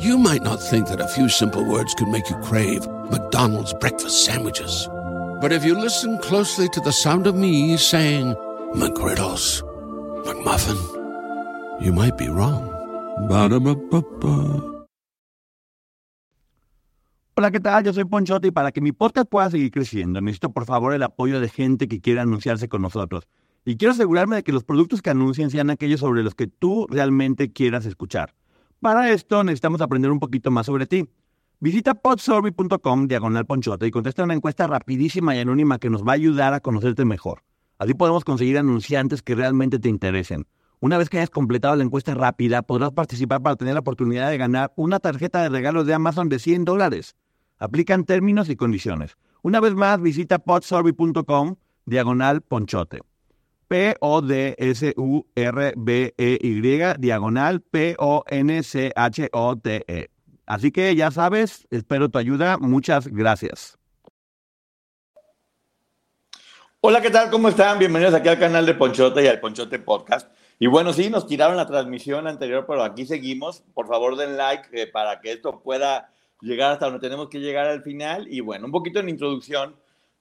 You might not think that a few simple words could make you crave McDonald's breakfast sandwiches. But if you listen closely to the sound of me saying McGriddles, McMuffin, you might be wrong. Ba-da-ba-ba-ba. Hola, ¿qué tal? Yo soy Ponchote y para que mi podcast pueda seguir creciendo, necesito por favor el apoyo de gente que quiera anunciarse con nosotros. Y quiero asegurarme de que los productos que anuncien sean aquellos sobre los que tú realmente quieras escuchar. Para esto necesitamos aprender un poquito más sobre ti. Visita podsurvey.com diagonal ponchote y contesta una encuesta rapidísima y anónima que nos va a ayudar a conocerte mejor. Así podemos conseguir anunciantes que realmente te interesen. Una vez que hayas completado la encuesta rápida, podrás participar para tener la oportunidad de ganar una tarjeta de regalos de Amazon de 100 dólares. Aplican términos y condiciones. Una vez más, visita podsurvey.com diagonal ponchote. P-O-D-S-U-R-B-E-Y diagonal P-O-N-C-H-O-T-E. Así que ya sabes, espero tu ayuda. Muchas gracias. Hola, ¿qué tal? ¿Cómo están? Bienvenidos aquí al canal de Ponchote y al Ponchote Podcast. Y bueno, sí, nos tiraron la transmisión anterior, pero aquí seguimos. Por favor, den like eh, para que esto pueda llegar hasta donde tenemos que llegar al final. Y bueno, un poquito en introducción.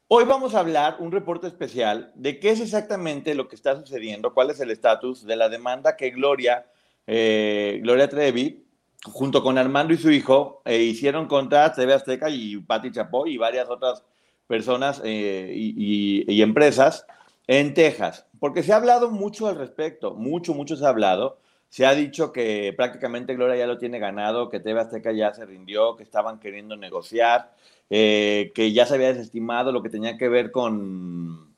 Hoy vamos a hablar un reporte especial de qué es exactamente lo que está sucediendo, cuál es el estatus de la demanda que Gloria, eh, Gloria Trevi, junto con Armando y su hijo, eh, hicieron contra TV Azteca y Pati Chapoy y varias otras personas eh, y, y empresas en Texas. Porque se ha hablado mucho al respecto, mucho, mucho se ha hablado. Se ha dicho que prácticamente Gloria ya lo tiene ganado, que TV Azteca ya se rindió, que estaban queriendo negociar, eh, que ya se había desestimado lo que tenía que ver con,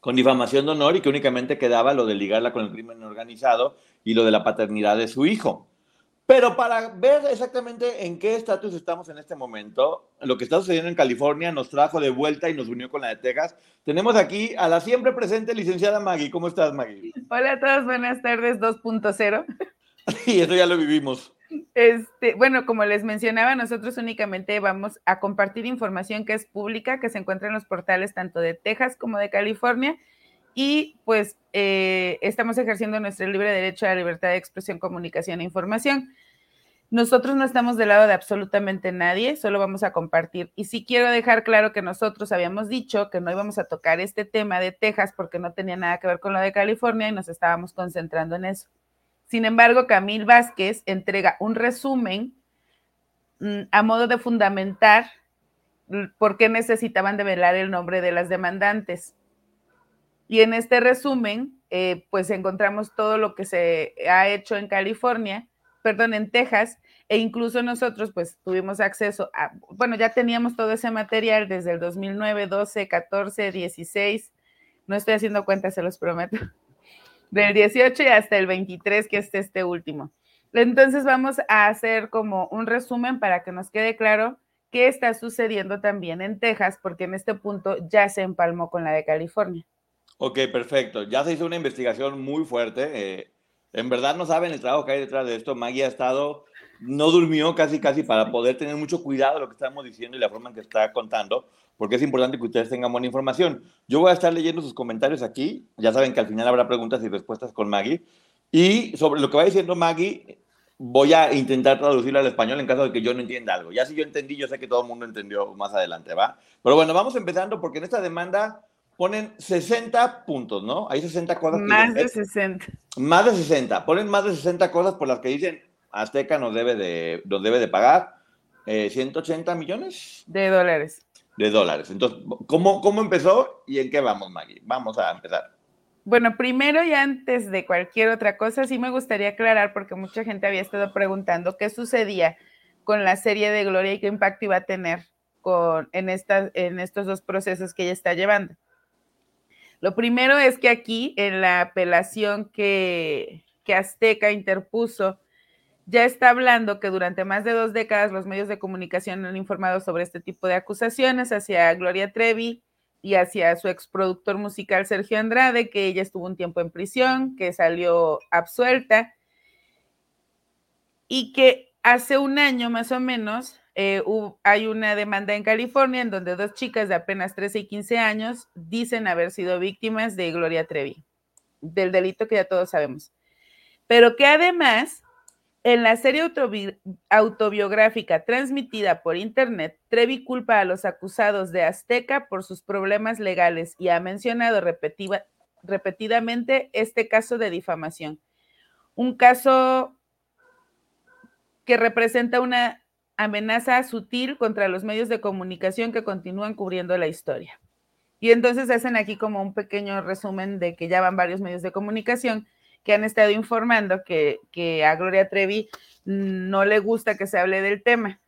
con difamación de honor y que únicamente quedaba lo de ligarla con el crimen organizado y lo de la paternidad de su hijo. Pero para ver exactamente en qué estatus estamos en este momento, lo que está sucediendo en California nos trajo de vuelta y nos unió con la de Texas. Tenemos aquí a la siempre presente licenciada Maggie. ¿Cómo estás, Maggie? Hola a todos, buenas tardes 2.0. Y eso ya lo vivimos. Este, bueno, como les mencionaba, nosotros únicamente vamos a compartir información que es pública, que se encuentra en los portales tanto de Texas como de California. Y pues eh, estamos ejerciendo nuestro libre derecho a la libertad de expresión, comunicación e información. Nosotros no estamos del lado de absolutamente nadie, solo vamos a compartir. Y sí quiero dejar claro que nosotros habíamos dicho que no íbamos a tocar este tema de Texas porque no tenía nada que ver con lo de California y nos estábamos concentrando en eso. Sin embargo, Camil Vázquez entrega un resumen mm, a modo de fundamentar por qué necesitaban develar el nombre de las demandantes. Y en este resumen, eh, pues encontramos todo lo que se ha hecho en California, perdón, en Texas, e incluso nosotros pues tuvimos acceso a, bueno, ya teníamos todo ese material desde el 2009, 12, 14, 16, no estoy haciendo cuentas, se los prometo, del 18 y hasta el 23, que es este último. Entonces vamos a hacer como un resumen para que nos quede claro qué está sucediendo también en Texas, porque en este punto ya se empalmó con la de California. Ok, perfecto. Ya se hizo una investigación muy fuerte. Eh, en verdad no saben el trabajo que hay detrás de esto. Maggie ha estado, no durmió casi, casi para poder tener mucho cuidado de lo que estamos diciendo y la forma en que está contando, porque es importante que ustedes tengan buena información. Yo voy a estar leyendo sus comentarios aquí. Ya saben que al final habrá preguntas y respuestas con Maggie. Y sobre lo que va diciendo Maggie, voy a intentar traducirlo al español en caso de que yo no entienda algo. Ya si yo entendí, yo sé que todo el mundo entendió más adelante, ¿va? Pero bueno, vamos empezando porque en esta demanda ponen 60 puntos, ¿no? Hay 60 cosas. Más de 60. Más de 60. Ponen más de 60 cosas por las que dicen Azteca nos debe de, nos debe de pagar 180 eh, millones. De dólares. De dólares. Entonces, ¿cómo, ¿cómo empezó y en qué vamos, Maggie? Vamos a empezar. Bueno, primero y antes de cualquier otra cosa, sí me gustaría aclarar, porque mucha gente había estado preguntando qué sucedía con la serie de Gloria y qué impacto iba a tener con, en, estas, en estos dos procesos que ella está llevando. Lo primero es que aquí, en la apelación que, que Azteca interpuso, ya está hablando que durante más de dos décadas los medios de comunicación han informado sobre este tipo de acusaciones hacia Gloria Trevi y hacia su exproductor musical Sergio Andrade, que ella estuvo un tiempo en prisión, que salió absuelta y que hace un año más o menos eh, hay una demanda en California en donde dos chicas de apenas 13 y 15 años dicen haber sido víctimas de Gloria Trevi, del delito que ya todos sabemos. Pero que además En la serie autobiográfica transmitida por Internet, Trevi culpa a los acusados de Azteca por sus problemas legales y ha mencionado repetidamente este caso de difamación. Un caso que representa una amenaza sutil contra los medios de comunicación que continúan cubriendo la historia. Y entonces hacen aquí como un pequeño resumen de que ya van varios medios de comunicación que han estado informando que, a Gloria Trevi no le gusta que se hable del tema.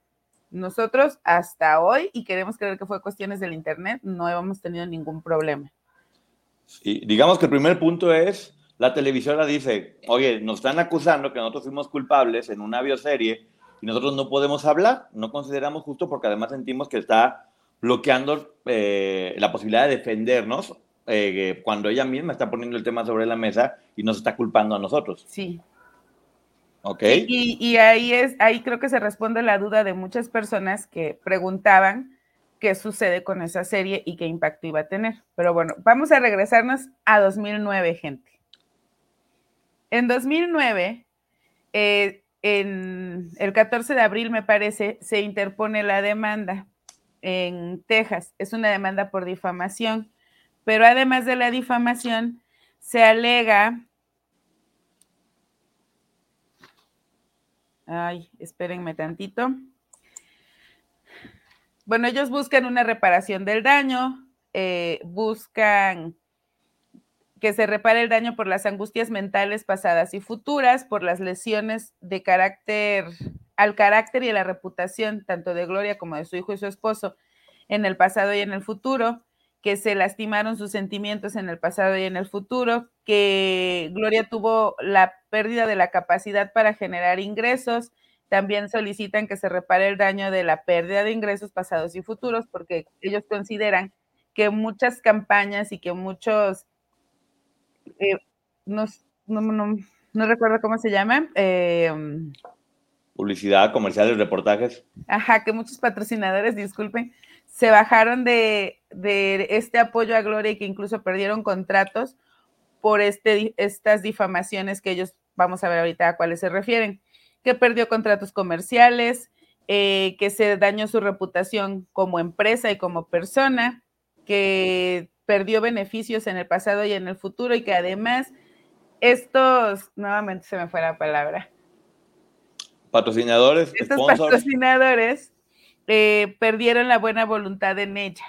Nosotros hasta hoy, y queremos creer que fue cuestiones del Internet, no hemos tenido ningún problema. Y digamos que el primer punto es, la televisora dice, oye, nos están acusando que nosotros fuimos culpables en una bioserie y nosotros no podemos hablar, no consideramos justo porque además sentimos que está bloqueando eh, la posibilidad de defendernos eh, cuando ella misma está poniendo el tema sobre la mesa y nos está culpando a nosotros. Sí. Ok. Y, ahí es, ahí creo que se responde la duda de muchas personas que preguntaban qué sucede con esa serie y qué impacto iba a tener. Pero bueno, vamos a regresarnos a 2009, gente. En 2009, eh, en el 14 de abril, me parece, se interpone la demanda en Texas. Es una demanda por difamación pero además de la difamación, se alega. Ay, espérenme tantito. Bueno, ellos buscan una reparación del daño, eh, buscan que se repare el daño por las angustias mentales pasadas y futuras, por las lesiones de carácter, al carácter y a la reputación tanto de Gloria como de su hijo y su esposo en el pasado y en el futuro, que se lastimaron sus sentimientos en el pasado y en el futuro, que Gloria tuvo la pérdida de la capacidad para generar ingresos. También solicitan que se repare el daño de la pérdida de ingresos pasados y futuros, porque ellos consideran que muchas campañas y que muchos, eh, no, recuerdo cómo se llama. Eh, Publicidad, comerciales, reportajes. Ajá, que muchos patrocinadores, disculpen, se bajaron de, este apoyo a Gloria y que incluso perdieron contratos por este, estas difamaciones que ellos, vamos a ver ahorita a cuáles se refieren, que perdió contratos comerciales, eh, que se dañó su reputación como empresa y como persona, que perdió beneficios en el pasado y en el futuro y que además estos, nuevamente se me fue la palabra. Patrocinadores, estos patrocinadores eh, perdieron la buena voluntad en ella.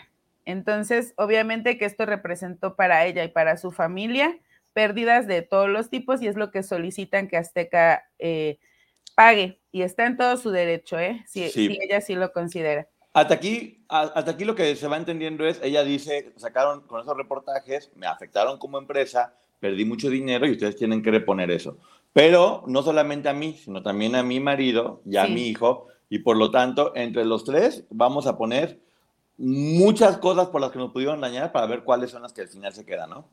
Entonces, obviamente que esto representó para ella y para su familia pérdidas de todos los tipos y es lo que solicitan que Azteca eh, pague. Y está en todo su derecho, ¿eh? Si, ella sí lo considera. Hasta aquí, hasta aquí lo que se va entendiendo es, ella dice, sacaron con esos reportajes, me afectaron como empresa, perdí mucho dinero y ustedes tienen que reponer eso. Pero no solamente a mí, sino también a mi marido y a mi hijo, y por lo tanto, entre los tres vamos a poner muchas cosas por las que nos pudieron dañar para ver cuáles son las que al final se quedan, ¿no?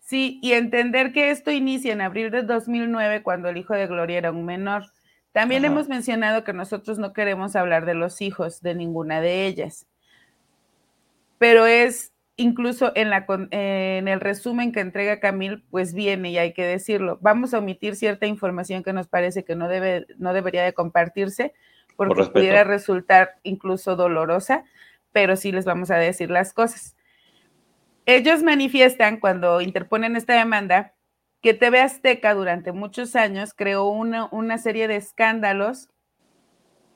Sí, y entender que esto inicia en abril de 2009 cuando el hijo de Gloria era un menor. También hemos mencionado que nosotros no queremos hablar de los hijos de ninguna de ellas, pero es incluso en, la, en el resumen que entrega Camil, pues viene y hay que decirlo. Vamos a omitir cierta información que nos parece que no, debe, no debería de compartirse, porque pudiera resultar incluso dolorosa, pero sí les vamos a decir las cosas. Ellos manifiestan cuando interponen esta demanda que TV Azteca durante muchos años creó una, una serie de escándalos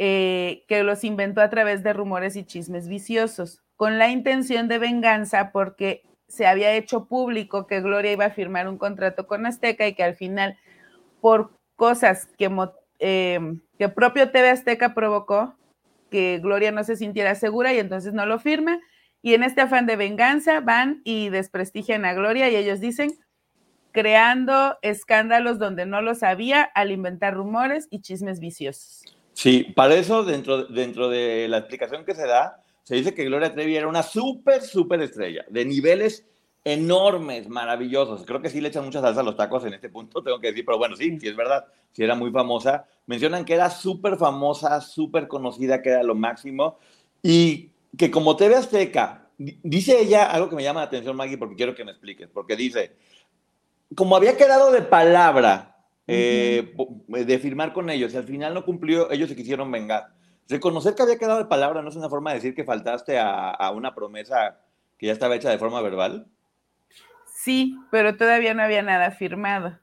eh, que los inventó a través de rumores y chismes viciosos, con la intención de venganza porque se había hecho público que Gloria iba a firmar un contrato con Azteca y que al final, por cosas que Em, que propio TV Azteca provocó que Gloria no se sintiera segura y entonces no lo firma. Y en este afán de venganza van y desprestigian a Gloria y ellos dicen, creando escándalos donde no lo sabía al inventar rumores y chismes viciosos. Sí, para eso dentro, dentro de la explicación que se da, se dice que Gloria Trevi era una súper, súper estrella, de niveles enormes, maravillosos. Creo que sí le echan mucha salsa a los tacos en este punto, tengo que decir, pero bueno, sí, sí es verdad, sí era muy famosa. Mencionan que era súper famosa, súper conocida, que era lo máximo, y que como TV Azteca, dice ella algo que me llama la atención, Maggie, porque quiero que me expliques, porque dice, como había quedado de palabra eh, de firmar con ellos. Al final no cumplió, ellos se quisieron vengar. Reconocer que había quedado de palabra no es una forma de decir que faltaste a, a una promesa que ya estaba hecha de forma verbal. Sí, pero todavía no había nada firmado.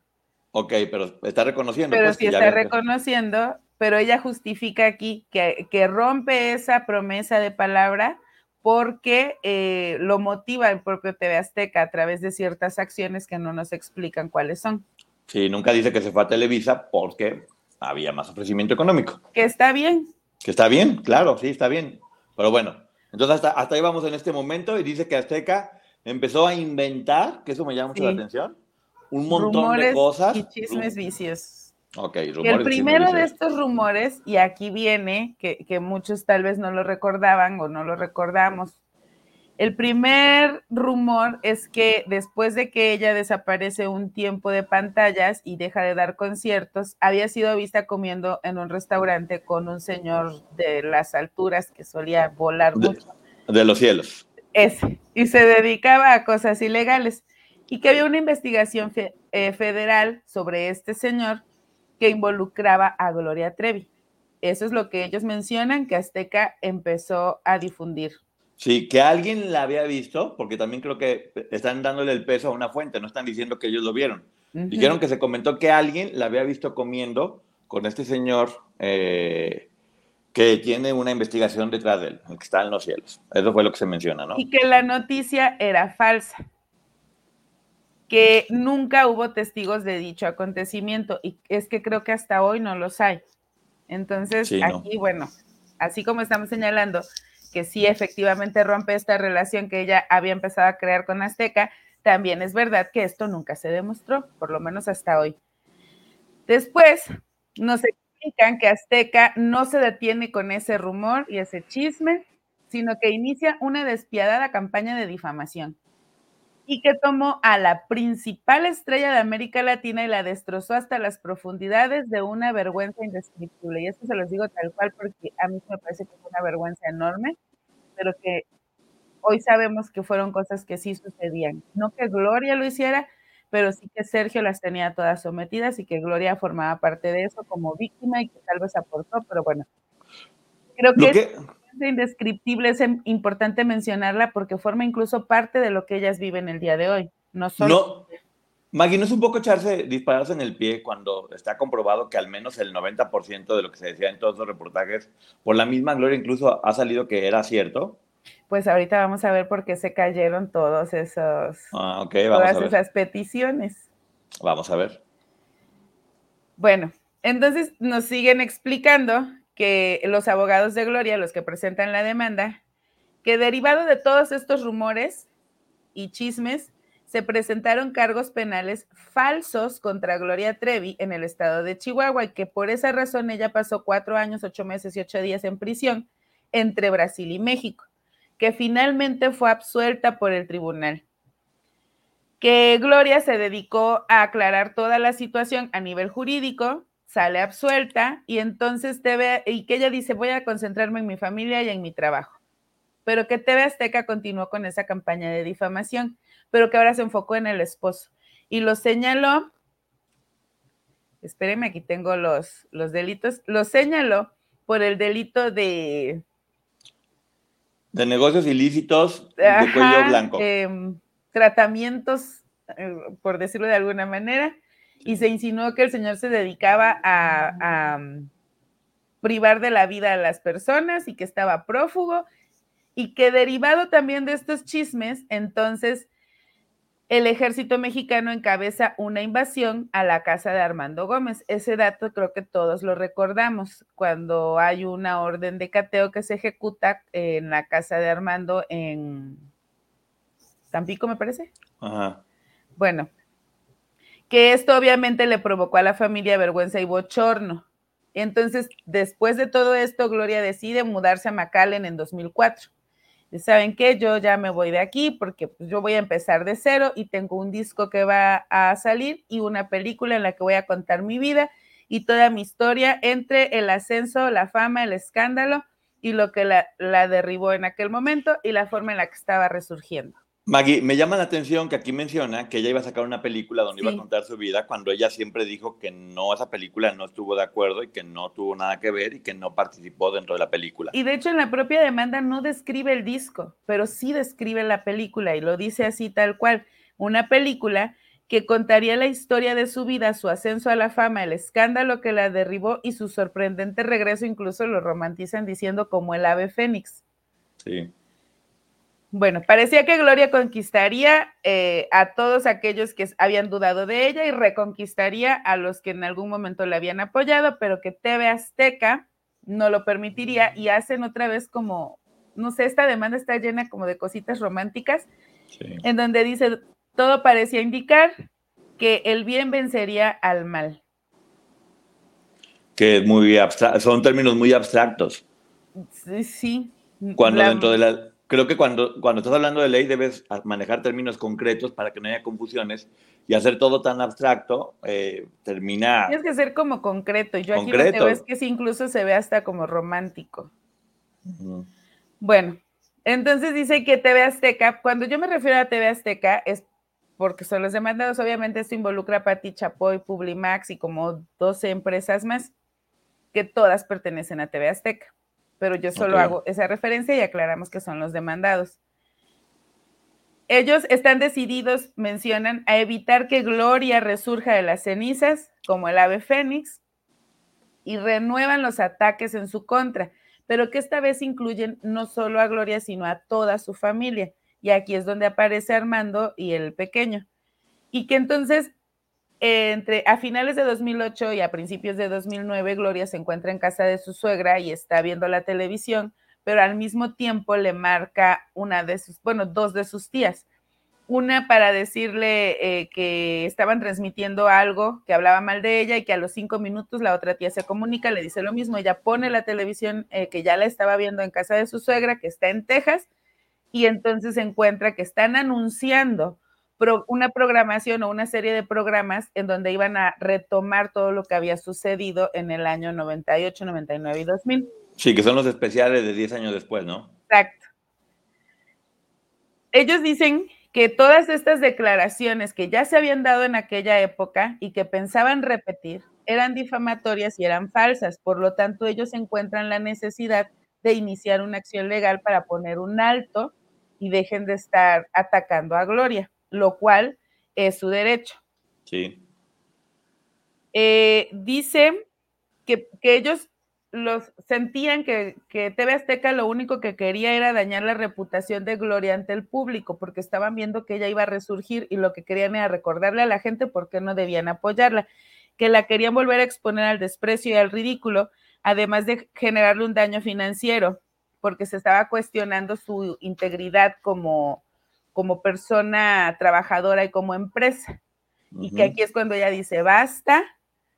Ok, pero está reconociendo. Pero pues, sí que está reconociendo, pero ella justifica aquí que, que rompe esa promesa de palabra porque eh, lo motiva el propio TV Azteca a través de ciertas acciones que no nos explican cuáles son. Sí, nunca dice que se fue a Televisa porque había más ofrecimiento económico. Que está bien, Que está bien, claro, sí, está bien. Pero bueno, entonces hasta, hasta ahí vamos en este momento y dice que Azteca empezó a inventar, que eso me llama mucho Sí. la atención, un montón rumores de cosas. y chismes vicios. Ok, rumores. el primero de estos rumores, y aquí viene, que, que muchos tal vez no lo recordaban o no lo recordamos. El primer rumor es que después de que ella desaparece un tiempo de pantallas y deja de dar conciertos, había sido vista comiendo en un restaurante con un señor de las alturas que solía volar De- mucho. De los cielos. Ese, y se dedicaba a cosas ilegales. Y que había una investigación fe- eh, federal sobre este señor que involucraba a Gloria Trevi. Eso es lo que ellos mencionan que Azteca empezó a difundir. Sí, que alguien la había visto, porque también creo que están dándole el peso a una fuente, no están diciendo que ellos lo vieron. Dijeron que se comentó que alguien la había visto comiendo con este señor eh, que tiene una investigación detrás de él, que está en los cielos. Eso fue lo que se menciona, ¿no? Y que la noticia era falsa. Que nunca hubo testigos de dicho acontecimiento. Y es que creo que hasta hoy no los hay. Entonces, Sí, no. aquí, bueno, así como estamos señalando que sí efectivamente rompe esta relación que ella había empezado a crear con Azteca, también es verdad que esto nunca se demostró, por lo menos hasta hoy. Después nos que Azteca no se detiene con ese rumor y ese chisme, sino que inicia una despiadada campaña de difamación y que tomó a la principal estrella de América Latina y la destrozó hasta las profundidades de una vergüenza indescriptible. Y esto se los digo tal cual porque a mí me parece que fue una vergüenza enorme, pero que hoy sabemos que fueron cosas que sí sucedían. No que Gloria lo hiciera, pero sí que Sergio las tenía todas sometidas y que Gloria formaba parte de eso como víctima y que tal vez aportó, pero bueno. Creo que, es indescriptible, es importante mencionarla porque forma incluso parte de lo que ellas viven el día de hoy. No solo no, Maggie, ¿no es un poco echarse, dispararse en el pie cuando está comprobado que al menos el 90% de lo que se decía en todos los reportajes, por la misma Gloria incluso ha salido que era cierto? Pues ahorita vamos a ver por qué se cayeron todos esos, Ah, vamos todas a ver. esas peticiones. Vamos a ver. Bueno, entonces nos siguen explicando que los abogados de Gloria, los que presentan la demanda, que derivado de todos estos rumores y chismes, se presentaron cargos penales falsos contra Gloria Trevi en el estado de Chihuahua y que por esa razón ella pasó cuatro años, ocho meses y ocho días en prisión entre Brasil y México, que finalmente fue absuelta por el tribunal que Gloria se dedicó a aclarar toda la situación a nivel jurídico, sale absuelta y entonces TV, y que ella dice, voy a concentrarme en mi familia y en mi trabajo. Pero que TV Azteca continuó con esa campaña de difamación, pero que ahora se enfocó en el esposo. Y lo señaló, espérenme, aquí tengo los, los delitos, lo señaló por el delito de... De negocios ilícitos de cuello blanco. em, tratamientos, eh, por decirlo de alguna manera, y se insinuó que el señor se dedicaba a, a, mm, privar de la vida a las personas y que estaba prófugo. Y que derivado también de estos chismes, entonces el ejército mexicano encabeza una invasión a la casa de Armando Gómez. Ese dato creo que todos lo recordamos cuando hay una orden de cateo que se ejecuta en la casa de Armando en Tampico, me parece. Ajá. Bueno, que esto obviamente le provocó a la familia vergüenza y bochorno. Entonces, después de todo esto, Gloria decide mudarse a McAllen en 2004. ¿Saben qué? Yo ya me voy de aquí porque pues, yo voy a empezar de cero y tengo un disco que va a salir y una película en la que voy a contar mi vida y toda mi historia entre el ascenso, la fama, el escándalo y lo que la, la derribó en aquel momento y la forma en la que estaba resurgiendo. Maggie, me llama la atención que aquí menciona que ella iba a sacar una película donde iba a contar su vida, cuando ella siempre dijo que no, esa película no estuvo de acuerdo y que no tuvo nada que ver y que no participó dentro de la película. Y de hecho en la propia demanda no describe el disco, pero sí describe la película y lo dice así tal cual. Una película que contaría la historia de su vida, su ascenso a la fama, el escándalo que la derribó y su sorprendente regreso, incluso lo romantizan diciendo como el ave fénix. Sí. Bueno, parecía que Gloria conquistaría eh, a todos aquellos que habían dudado de ella y reconquistaría a los que en algún momento la habían apoyado, pero que TV Azteca no lo permitiría y hacen otra vez como, no sé, esta demanda está llena como de cositas románticas, en donde dice, todo parecía indicar que el bien vencería al mal. Que es muy son términos muy abstractos. Sí. sí. Cuando dentro de la creo que cuando, cuando estás hablando de ley debes manejar términos concretos para que no haya confusiones y hacer todo tan abstracto eh, termina... Tienes que ser como concreto. Yo aquí lo que veo es que sí, incluso se ve hasta como romántico. Bueno, entonces dice que TV Azteca, cuando yo me refiero a TV Azteca es porque son los demandados, obviamente esto involucra a Pati Chapoy, Publimax y como 12 empresas más, que todas pertenecen a TV Azteca pero yo solo hago esa referencia y aclaramos que son los demandados. Ellos están decididos, mencionan, a evitar que Gloria resurja de las cenizas, como el ave fénix, y renuevan los ataques en su contra, pero que esta vez incluyen no solo a Gloria, sino a toda su familia. Y aquí es donde aparece Armando y el pequeño. Y que entonces entre a finales de 2008 y a principios de 2009, Gloria se encuentra en casa de su suegra y está viendo la televisión, pero al mismo tiempo le marca una de sus, bueno, dos de sus tías. Una para decirle eh, que estaban transmitiendo algo que hablaba mal de ella y que a los cinco minutos la otra tía se comunica, le dice lo mismo. Ella pone la televisión eh, que ya la estaba viendo en casa de su suegra, que está en Texas, y entonces encuentra que están anunciando una programación o una serie de programas en donde iban a retomar todo lo que había sucedido en el año 98, 99 y 2000. Sí, que son los especiales de 10 años después, ¿no? Exacto. Ellos dicen que todas estas declaraciones que ya se habían dado en aquella época y que pensaban repetir eran difamatorias y eran falsas. Por lo tanto, ellos encuentran la necesidad de iniciar una acción legal para poner un alto y dejen de estar atacando a Gloria lo cual es su derecho. Sí. Eh, dice que, ellos los sentían que, que, TV Azteca lo único que quería era dañar la reputación de Gloria ante el público, porque estaban viendo que ella iba a resurgir y lo que querían era recordarle a la gente por qué no debían apoyarla, que la querían volver a exponer al desprecio y al ridículo, además de generarle un daño financiero, porque se estaba cuestionando su integridad como, como persona trabajadora y como empresa. Y que aquí es cuando ella dice, basta,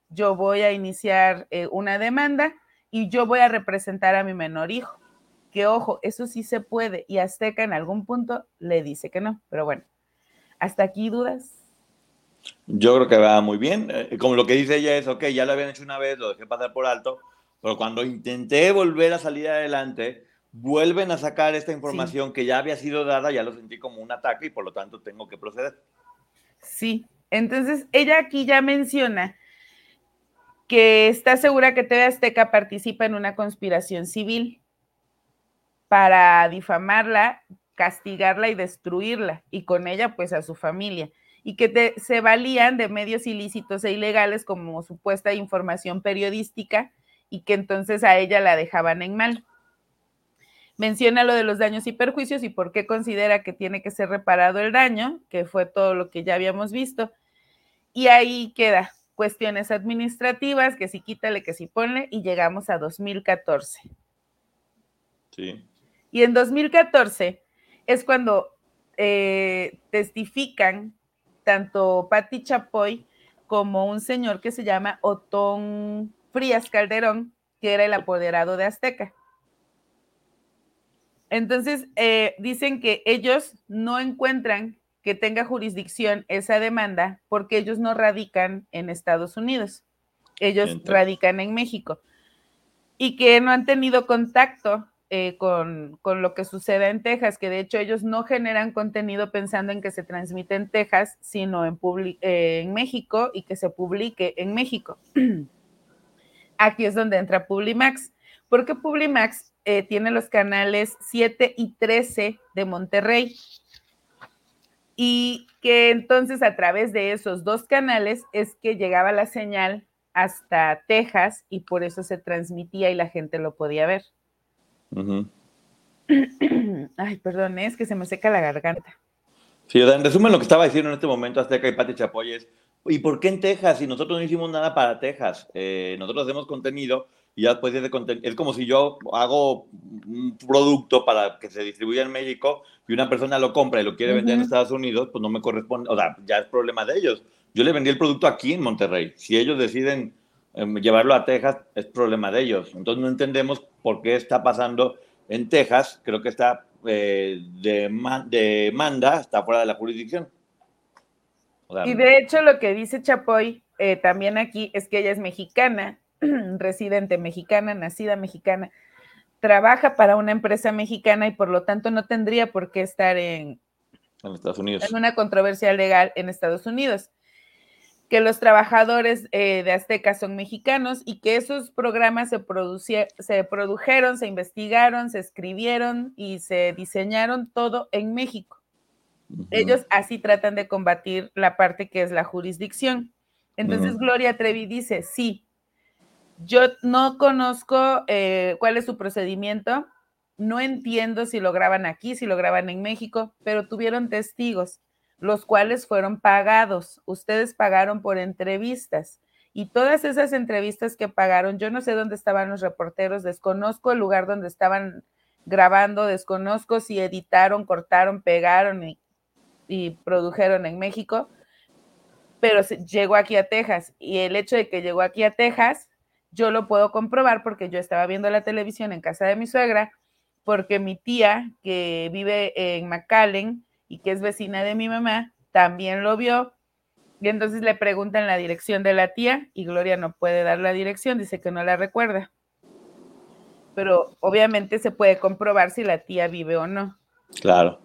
yo voy a iniciar eh, una demanda y yo voy a representar a mi menor hijo. Que ojo, eso sí se puede. Y Azteca en algún punto le dice que no. Pero bueno, hasta aquí dudas. Yo creo que va muy bien. Eh, como lo que dice ella es, ok, ya lo habían hecho una vez, lo dejé pasar por alto, pero cuando intenté volver a salir adelante, vuelven a sacar esta información que ya había sido dada, ya lo sentí como un ataque y por lo tanto tengo que proceder. Sí, entonces ella aquí ya menciona que está segura que TV Azteca participa en una conspiración civil para difamarla, castigarla y destruirla, y con ella pues a su familia, y que se valían de medios ilícitos e ilegales como supuesta información periodística y que entonces a ella la dejaban en mal menciona lo de los daños y perjuicios y por qué considera que tiene que ser reparado el daño, que fue todo lo que ya habíamos visto. Y ahí queda cuestiones administrativas, que si quítale, que si ponle, y llegamos a 2014. Sí. Y en 2014 es cuando eh, testifican tanto Patti Chapoy como un señor que se llama Otón Frías Calderón, que era el apoderado de Azteca. Entonces, eh, dicen que ellos no encuentran que tenga jurisdicción esa demanda porque ellos no radican en Estados Unidos, ellos radican en México. Y que no han tenido contacto eh, con, lo que sucede en Texas, que de hecho ellos no generan contenido pensando en que se transmite en Texas, sino en, eh, en México y que se publique en México. Aquí es donde entra Publimax, porque Publimax eh, tiene los canales 7 y 13 de Monterrey. Y que entonces a través de esos dos canales es que llegaba la señal hasta Texas y por eso se transmitía y la gente lo podía ver. Ay, perdón, es que se me seca la garganta. Sí, en resumen lo que estaba diciendo en este momento Azteca y Pati Chapoy es, ¿y por qué en Texas? Si nosotros no hicimos nada para Texas, eh, nosotros hacemos contenido y ya después de contenido, es como si yo hago un producto para que se distribuya en México y una persona lo compra y lo quiere vender en Estados Unidos, pues no me corresponde, o sea, ya es problema de ellos. Yo le vendí el producto aquí en Monterrey. Si ellos deciden Em, llevarlo a Texas es problema de ellos. Entonces no entendemos por qué está pasando en Texas. Creo que está eh, de, demanda, está fuera de la jurisdicción. y de hecho lo que dice Chapoy eh, también aquí es que ella es mexicana, residente mexicana, nacida mexicana, trabaja para una empresa mexicana y por lo tanto no tendría por qué estar en, en Estados Unidos. En una controversia legal en Estados Unidos que los trabajadores eh, de Azteca son mexicanos y que esos programas se, se produjeron, se investigaron, se escribieron y se diseñaron todo en México. Ellos así tratan de combatir la parte que es la jurisdicción. Entonces Gloria Trevi dice, sí, yo no conozco eh, cuál es su procedimiento, no entiendo si lo graban aquí, si lo graban en México, pero tuvieron testigos los cuales fueron pagados. Ustedes pagaron por entrevistas. Y todas esas entrevistas que pagaron, yo no sé dónde estaban los reporteros, desconozco el lugar donde estaban grabando, desconozco si editaron, cortaron, pegaron y, y produjeron en México, pero llegó aquí a Texas. Y el hecho de que llegó aquí a Texas, yo lo puedo comprobar porque yo estaba viendo la televisión en casa de mi suegra, porque mi tía, que vive en McAllen, y que es vecina de mi mamá, también lo vio. Y entonces le preguntan la dirección de la tía y Gloria no puede dar la dirección, dice que no la recuerda. Pero obviamente se puede comprobar si la tía vive o no. Claro.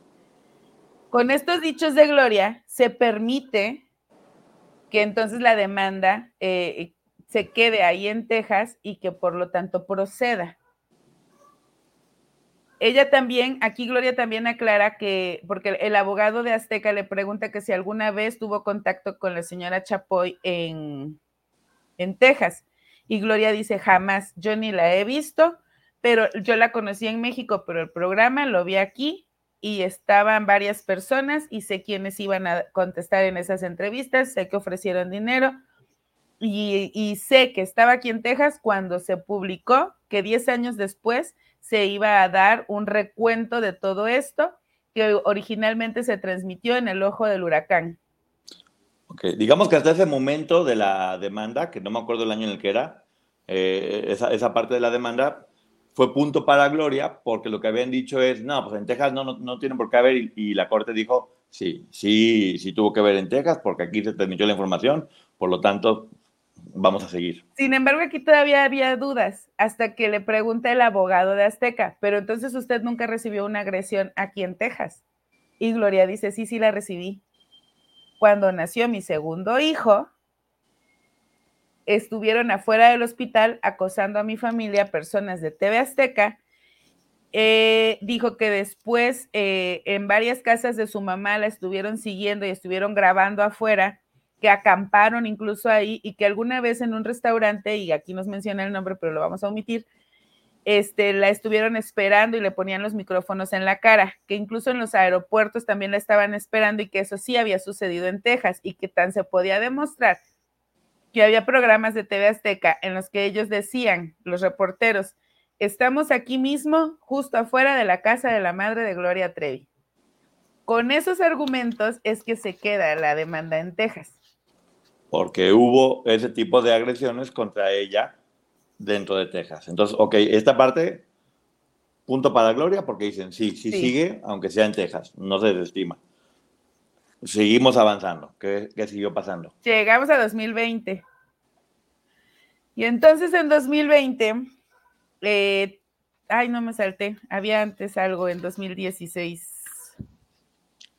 Con estos dichos de Gloria, se permite que entonces la demanda eh, se quede ahí en Texas y que por lo tanto proceda ella también, aquí Gloria también aclara que, porque el abogado de Azteca le pregunta que si alguna vez tuvo contacto con la señora Chapoy en, en Texas. Y Gloria dice, jamás, yo ni la he visto, pero yo la conocí en México, pero el programa lo vi aquí y estaban varias personas y sé quiénes iban a contestar en esas entrevistas, sé que ofrecieron dinero y, sé que estaba aquí en Texas cuando se publicó que 10 años después se iba a dar un recuento de todo esto que originalmente se transmitió en el ojo del huracán. Ok, digamos que hasta ese momento de la demanda, que no me acuerdo el año en el que era, eh, esa, parte de la demanda fue punto para Gloria, porque lo que habían dicho es, no, pues en Texas no, no, tienen por qué haber, y, y, la Corte dijo, sí, sí, sí tuvo que ver en Texas, porque aquí se transmitió la información, por lo tanto, vamos a seguir. Sin embargo, aquí todavía había dudas hasta que le pregunta el abogado de Azteca, pero entonces usted nunca recibió una agresión aquí en Texas. Y Gloria dice, sí, sí la recibí. Cuando nació mi segundo hijo, estuvieron afuera del hospital acosando a mi familia, personas de TV Azteca. Eh, dijo que después eh, en varias casas de su mamá la estuvieron siguiendo y estuvieron grabando afuera que acamparon incluso ahí y que alguna vez en un restaurante, y aquí nos menciona el nombre, pero lo vamos a omitir, este, la estuvieron esperando y le ponían los micrófonos en la cara, que incluso en los aeropuertos también la estaban esperando y que eso sí había sucedido en Texas y que tan se podía demostrar que había programas de TV Azteca en los que ellos decían, los reporteros, estamos aquí mismo, justo afuera de la casa de la madre de Gloria Trevi. Con esos argumentos es que se queda la demanda en Texas porque hubo ese tipo de agresiones contra ella dentro de Texas. Entonces, ok, esta parte, punto para Gloria, porque dicen, sí, sí, sigue, aunque sea en Texas, no se desestima. Seguimos avanzando. ¿Qué, siguió pasando? Llegamos a 2020. Y entonces en 2020, eh, ay, no me salté, había antes algo en 2016.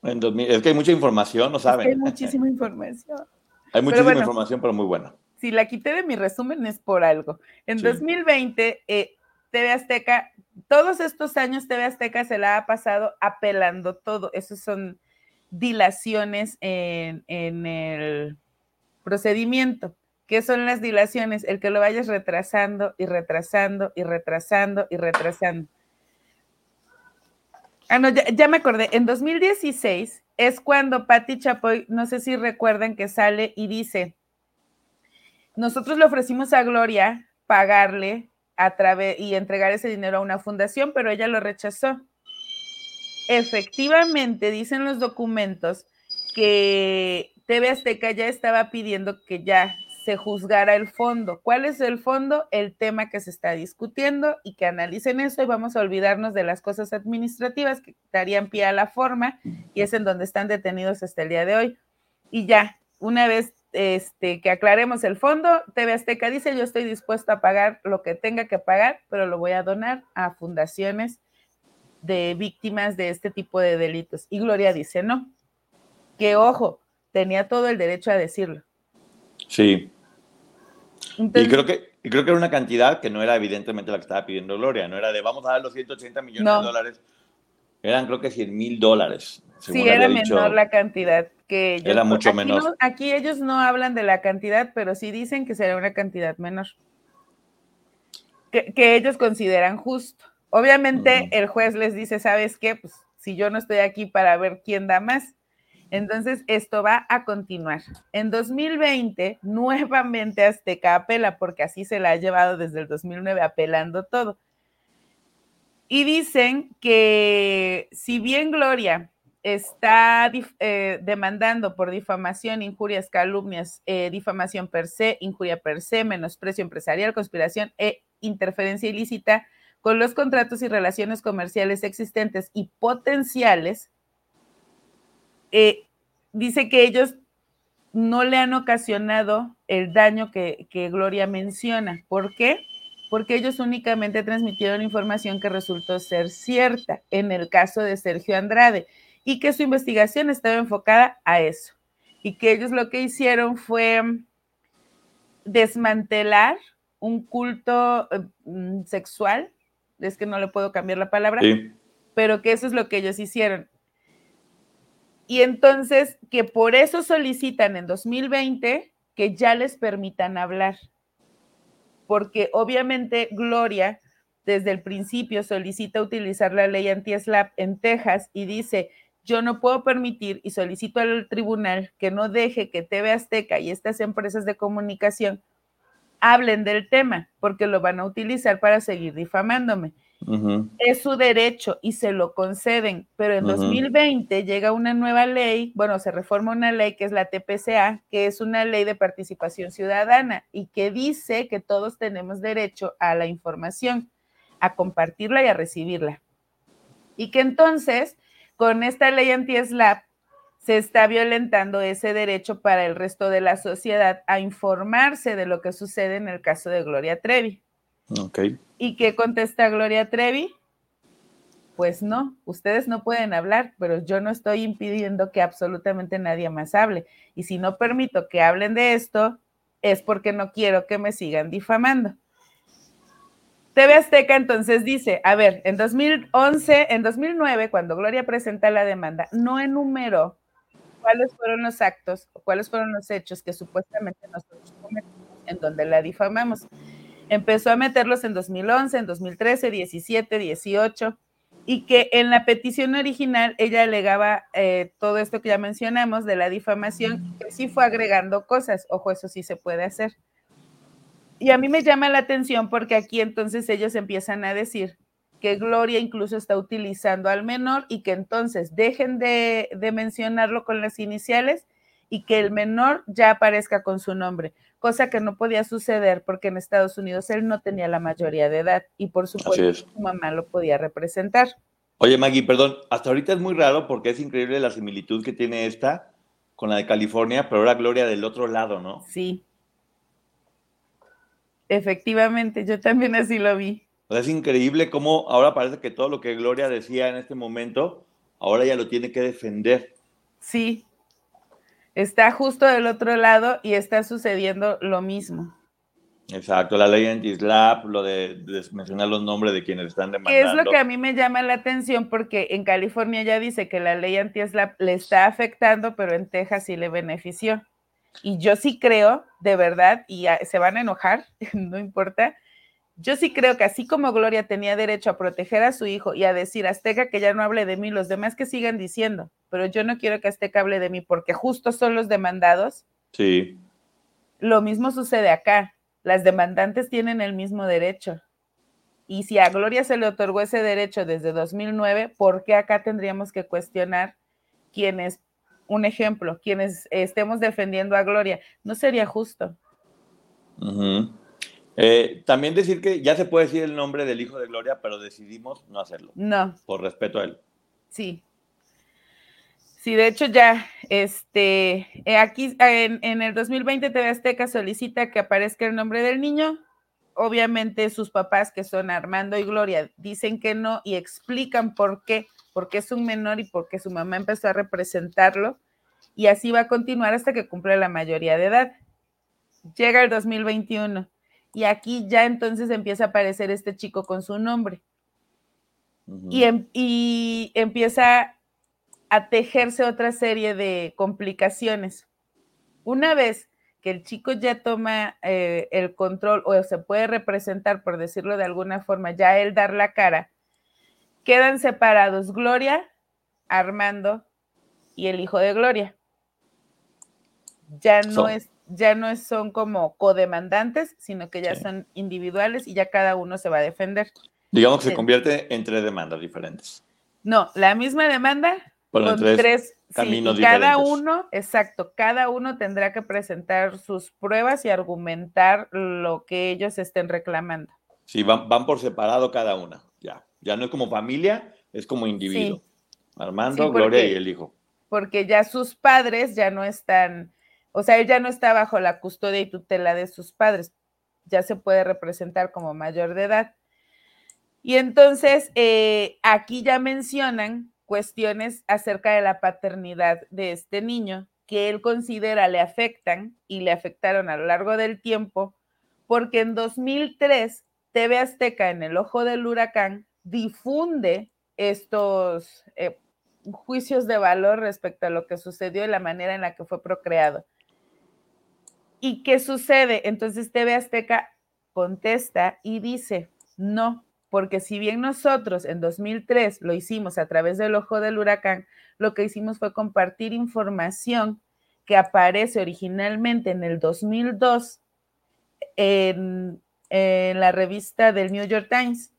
En 2000, es que hay mucha información, no saben. hay muchísima información. Hay muchísima información, pero muy buena. Si la quité de mi resumen es por algo. En 2020, eh, TV Azteca, todos estos años TV Azteca se la ha pasado apelando todo. Esos son dilaciones en, en el procedimiento. ¿Qué son las dilaciones? El que lo vayas retrasando y retrasando y retrasando y retrasando. Ah, no, ya, me acordé. En 2016 es cuando Patti Chapoy, no sé si recuerdan que sale y dice, nosotros le ofrecimos a Gloria pagarle a través y entregar ese dinero a una fundación, pero ella lo rechazó. Efectivamente, dicen los documentos que TV Azteca ya estaba pidiendo que ya se juzgara el fondo. ¿Cuál es el fondo? El tema que se está discutiendo y que analicen eso y vamos a olvidarnos de las cosas administrativas que darían pie a la forma y es en donde están detenidos hasta el día de hoy. Y ya, una vez este, que aclaremos el fondo, TV Azteca dice, yo estoy dispuesto a pagar lo que tenga que pagar, pero lo voy a donar a fundaciones de víctimas de este tipo de delitos. Y Gloria dice, no, que ojo, tenía todo el derecho a decirlo. Sí. Y creo que creo que era una cantidad que no era evidentemente la que estaba pidiendo Gloria, no era de vamos a dar los 180 millones de dólares, eran creo que 100 mil dólares. Sí, era menor la cantidad que ellos. Era mucho menor. aquí ellos no hablan de la cantidad, pero sí dicen que será una cantidad menor. Que, ellos consideran justo. Obviamente el juez les dice, ¿sabes qué? Pues si yo no estoy aquí para ver quién da más, entonces, esto va a continuar. En 2020, nuevamente Azteca apela, porque así se la ha llevado desde el 2009, apelando todo. Y dicen que si bien Gloria está eh, demandando por difamación, injurias, calumnias, eh, difamación per se, injuria per se, menosprecio empresarial, conspiración e interferencia ilícita con los contratos y relaciones comerciales existentes y potenciales, eh, dice que ellos no le han ocasionado el daño que, Gloria menciona. ¿Por qué? Porque ellos únicamente transmitieron información que resultó ser cierta en el caso de Sergio Andrade y que su investigación estaba enfocada a eso. Y que ellos lo que hicieron fue desmantelar un culto eh, sexual, es que no le puedo cambiar la palabra, pero que eso es lo que ellos hicieron. Y entonces que por eso solicitan en 2020 que ya les permitan hablar. Porque obviamente Gloria desde el principio solicita utilizar la ley anti-SLAP en Texas y dice, yo no puedo permitir y solicito al tribunal que no deje que TV Azteca y estas empresas de comunicación hablen del tema, porque lo van a utilizar para seguir difamándome. Es su derecho y se lo conceden, pero en 2020 llega una nueva ley, bueno, se reforma una ley que es la TPCA, que es una ley de participación ciudadana y que dice que todos tenemos derecho a la información, a compartirla y a recibirla. Y que entonces, con esta ley anti-SLAP, se está violentando ese derecho para el resto de la sociedad a informarse de lo que sucede en el caso de Gloria Trevi. ¿Y qué contesta Gloria Trevi? Pues no, ustedes no pueden hablar, pero yo no estoy impidiendo que absolutamente nadie más hable. Y si no permito que hablen de esto, es porque no quiero que me sigan difamando. TV Azteca entonces dice, a ver, en 2011, en 2009, cuando Gloria presenta la demanda, no enumeró cuáles fueron los actos o cuáles fueron los hechos que supuestamente nosotros cometimos en donde la difamamos. Empezó a meterlos en 2011, en 2013, 17, 18, y que en la petición original ella alegaba eh, todo esto que ya mencionamos de la difamación, que sí fue agregando cosas. Ojo, eso sí se puede hacer. Y a mí me llama la atención porque aquí entonces ellos empiezan a decir que Gloria incluso está utilizando al menor y que entonces dejen de, de mencionarlo con las iniciales y que el menor ya aparezca con su nombre cosa que no podía suceder porque en Estados Unidos él no tenía la mayoría de edad y por supuesto su mamá lo podía representar. Oye Maggie, perdón, hasta ahorita es muy raro porque es increíble la similitud que tiene esta con la de California, pero ahora Gloria del otro lado, ¿no? Sí. Efectivamente, yo también así lo vi. es increíble cómo ahora parece que todo lo que Gloria decía en este momento, ahora ya lo tiene que defender. Sí, está justo del otro lado y está sucediendo lo mismo. Exacto, la ley anti-SLAP, lo de, mencionar los nombres de quienes están demandando. Es lo que a mí me llama la atención porque en California ya dice que la ley anti-SLAP le está afectando, pero en Texas sí le benefició. Y yo sí creo, de verdad, y se van a enojar, no importa, yo sí creo que así como Gloria tenía derecho a proteger a su hijo y a decir Azteca que ya no hable de mí, los demás que sigan diciendo, pero yo no quiero que Azteca hable de mí porque justo son los demandados. Sí. Lo mismo sucede acá. Las demandantes tienen el mismo derecho. Y si a Gloria se le otorgó ese derecho desde 2009, ¿por qué acá tendríamos que cuestionar quienes, un ejemplo, quienes estemos defendiendo a Gloria? No sería justo. Eh, también decir que ya se puede decir el nombre del hijo de Gloria, pero decidimos no hacerlo. No. Por respeto a él. Sí. Sí, de hecho ya, este, eh, aquí en, el 2020 TV Azteca solicita que aparezca el nombre del niño. Obviamente sus papás, que son Armando y Gloria, dicen que no y explican por qué, porque es un menor y porque su mamá empezó a representarlo. Y así va a continuar hasta que cumple la mayoría de edad. Llega el 2021 y aquí ya entonces empieza a aparecer este chico con su nombre. y, em, y, empieza a tejerse otra serie de complicaciones. Una vez que el chico ya toma eh, el control o se puede representar, por decirlo de alguna forma, ya él dar la cara, quedan separados Gloria, Armando y el hijo de Gloria. Ya no es ya no son como codemandantes, sino que ya son individuales y ya cada uno se va a defender. Digamos que se convierte en tres demandas diferentes. No, la misma demanda con tres, caminos Cada uno, exacto, cada uno tendrá que presentar sus pruebas y argumentar lo que ellos estén reclamando. Sí, van, van por separado cada una, ya. Ya no es como familia, es como individuo. Armando, Gloria y el hijo. Porque ya sus padres ya no están o sea, él ya no está bajo la custodia y tutela de sus padres, ya se puede representar como mayor de edad. Y entonces, eh, aquí ya mencionan cuestiones acerca de la paternidad de este niño que él considera le afectan y le afectaron a lo largo del tiempo, porque en 2003 TV Azteca en el ojo del huracán difunde estos eh, juicios de valor respecto a lo que sucedió y la manera en la que fue procreado. ¿Y qué sucede? Entonces TV Azteca contesta y dice, no, porque si bien nosotros en 2003 lo hicimos a través del ojo del huracán, lo que hicimos fue compartir información que aparece originalmente en el 2002 en, la revista del New York Times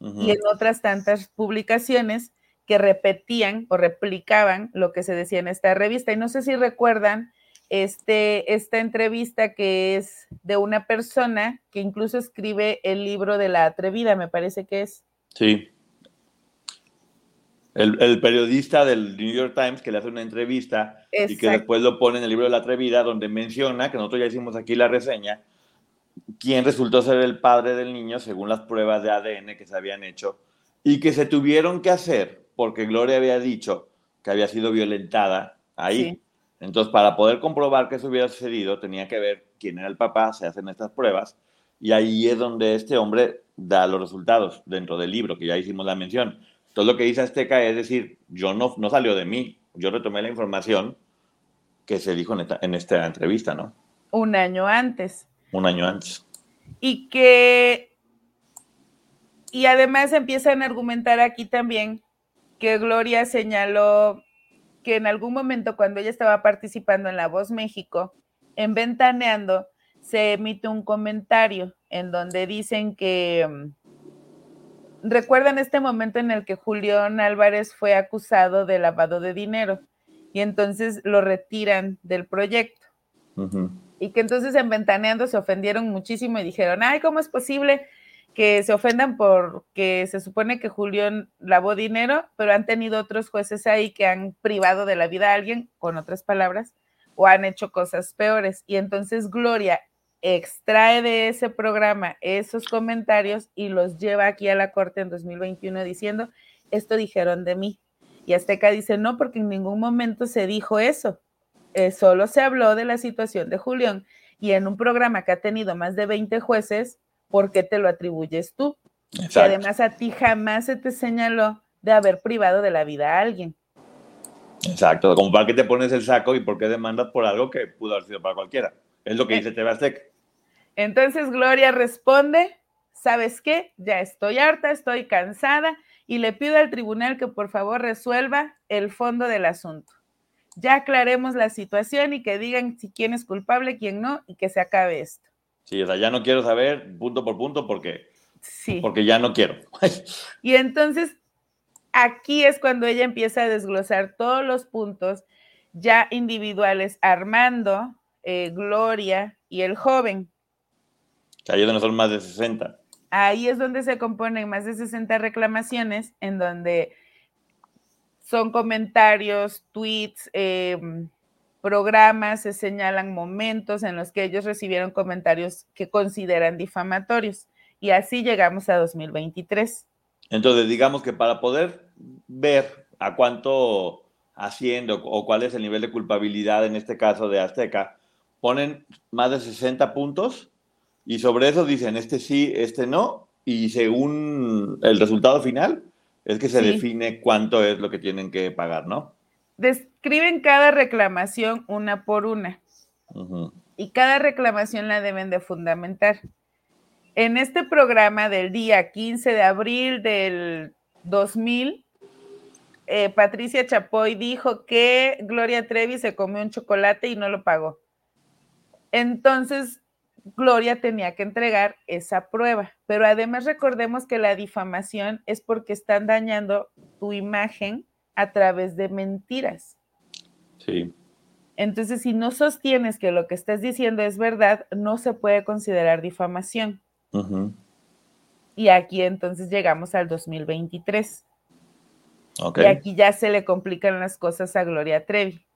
y en otras tantas publicaciones que repetían o replicaban lo que se decía en esta revista. Y no sé si recuerdan este, esta entrevista que es de una persona que incluso escribe el libro de la atrevida, me parece que es. Sí. El, periodista del New York Times que le hace una entrevista y que después lo pone en el libro de la atrevida donde menciona, que nosotros ya hicimos aquí la reseña, quién resultó ser el padre del niño según las pruebas de ADN que se habían hecho y que se tuvieron que hacer porque Gloria había dicho que había sido violentada ahí. Entonces, para poder comprobar que eso hubiera sucedido, tenía que ver quién era el papá, se hacen estas pruebas, y ahí es donde este hombre da los resultados dentro del libro, que ya hicimos la mención. Todo lo que dice Azteca es decir, yo no, no salió de mí, yo retomé la información que se dijo en esta, en esta entrevista, ¿no? Un año antes. Un año antes. Y que, y además empiezan a argumentar aquí también que Gloria señaló que en algún momento cuando ella estaba participando en La Voz México, en Ventaneando, se emite un comentario en donde dicen que mm, recuerdan este momento en el que Julián Álvarez fue acusado de lavado de dinero y entonces lo retiran del proyecto. Y que entonces en Ventaneando se ofendieron muchísimo y dijeron, ay, ¿cómo es posible que se ofendan porque se supone que Julián lavó dinero, pero han tenido otros jueces ahí que han privado de la vida a alguien, con otras palabras, o han hecho cosas peores. Y entonces Gloria extrae de ese programa esos comentarios y los lleva aquí a la corte en 2021 diciendo, esto dijeron de mí. Y Azteca dice, no, porque en ningún momento se dijo eso. Eh, solo se habló de la situación de Julián y en un programa que ha tenido más de 20 jueces, ¿por qué te lo atribuyes tú? Y además a ti jamás se te señaló de haber privado de la vida a alguien. Exacto, como para que te pones el saco y por qué demandas por algo que pudo haber sido para cualquiera. Es lo que dice TV Azteca. Entonces Gloria responde, ¿sabes qué? Ya estoy harta, estoy cansada y le pido al tribunal que por favor resuelva el fondo del asunto. Ya aclaremos la situación y que digan si quién es culpable, quién no, y que se acabe esto. Sí, o sea, ya no quiero saber punto por punto porque, sí. porque ya no quiero. y entonces aquí es cuando ella empieza a desglosar todos los puntos ya individuales, Armando, eh, Gloria y el joven. Ahí es donde son más de 60. Ahí es donde se componen más de 60 reclamaciones, en donde son comentarios, tweets, em, programas, se señalan momentos en los que ellos recibieron comentarios que consideran difamatorios. Y así llegamos a 2023. Entonces, digamos que para poder ver a cuánto haciendo o cuál es el nivel de culpabilidad en este caso de Azteca, ponen más de 60 puntos y sobre eso dicen este sí, este no, y según el resultado final es que se define cuánto es lo que tienen que pagar, ¿no? Describen cada reclamación una por una. Y cada reclamación la deben de fundamentar. En este programa del día 15 de abril del 2000, eh, Patricia Chapoy dijo que Gloria Trevi se comió un chocolate y no lo pagó. Entonces, Gloria tenía que entregar esa prueba. Pero además recordemos que la difamación es porque están dañando tu imagen a través de mentiras. Sí. Entonces, si no sostienes que lo que estás diciendo es verdad, no se puede considerar difamación. Y aquí entonces llegamos al 2023. Y aquí ya se le complican las cosas a Gloria Trevi.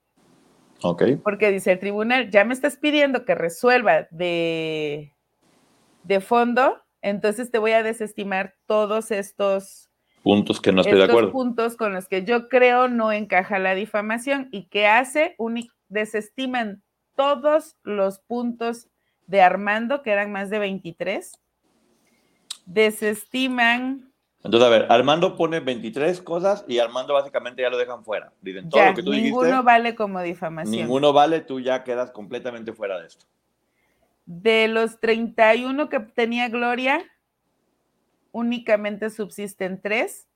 Porque dice el tribunal, ya me estás pidiendo que resuelva de, de fondo, entonces te voy a desestimar todos estos puntos que no estoy de acuerdo. puntos con los que yo creo no encaja la difamación y que hace, desestiman todos los puntos de Armando, que eran más de 23, desestiman entonces, a ver, Armando pone 23 cosas y Armando básicamente ya lo dejan fuera. Dicen todo lo que tú ninguno vale como difamación. Ninguno vale, tú ya quedas completamente fuera de esto. De los 31 que tenía Gloria, únicamente subsisten tres.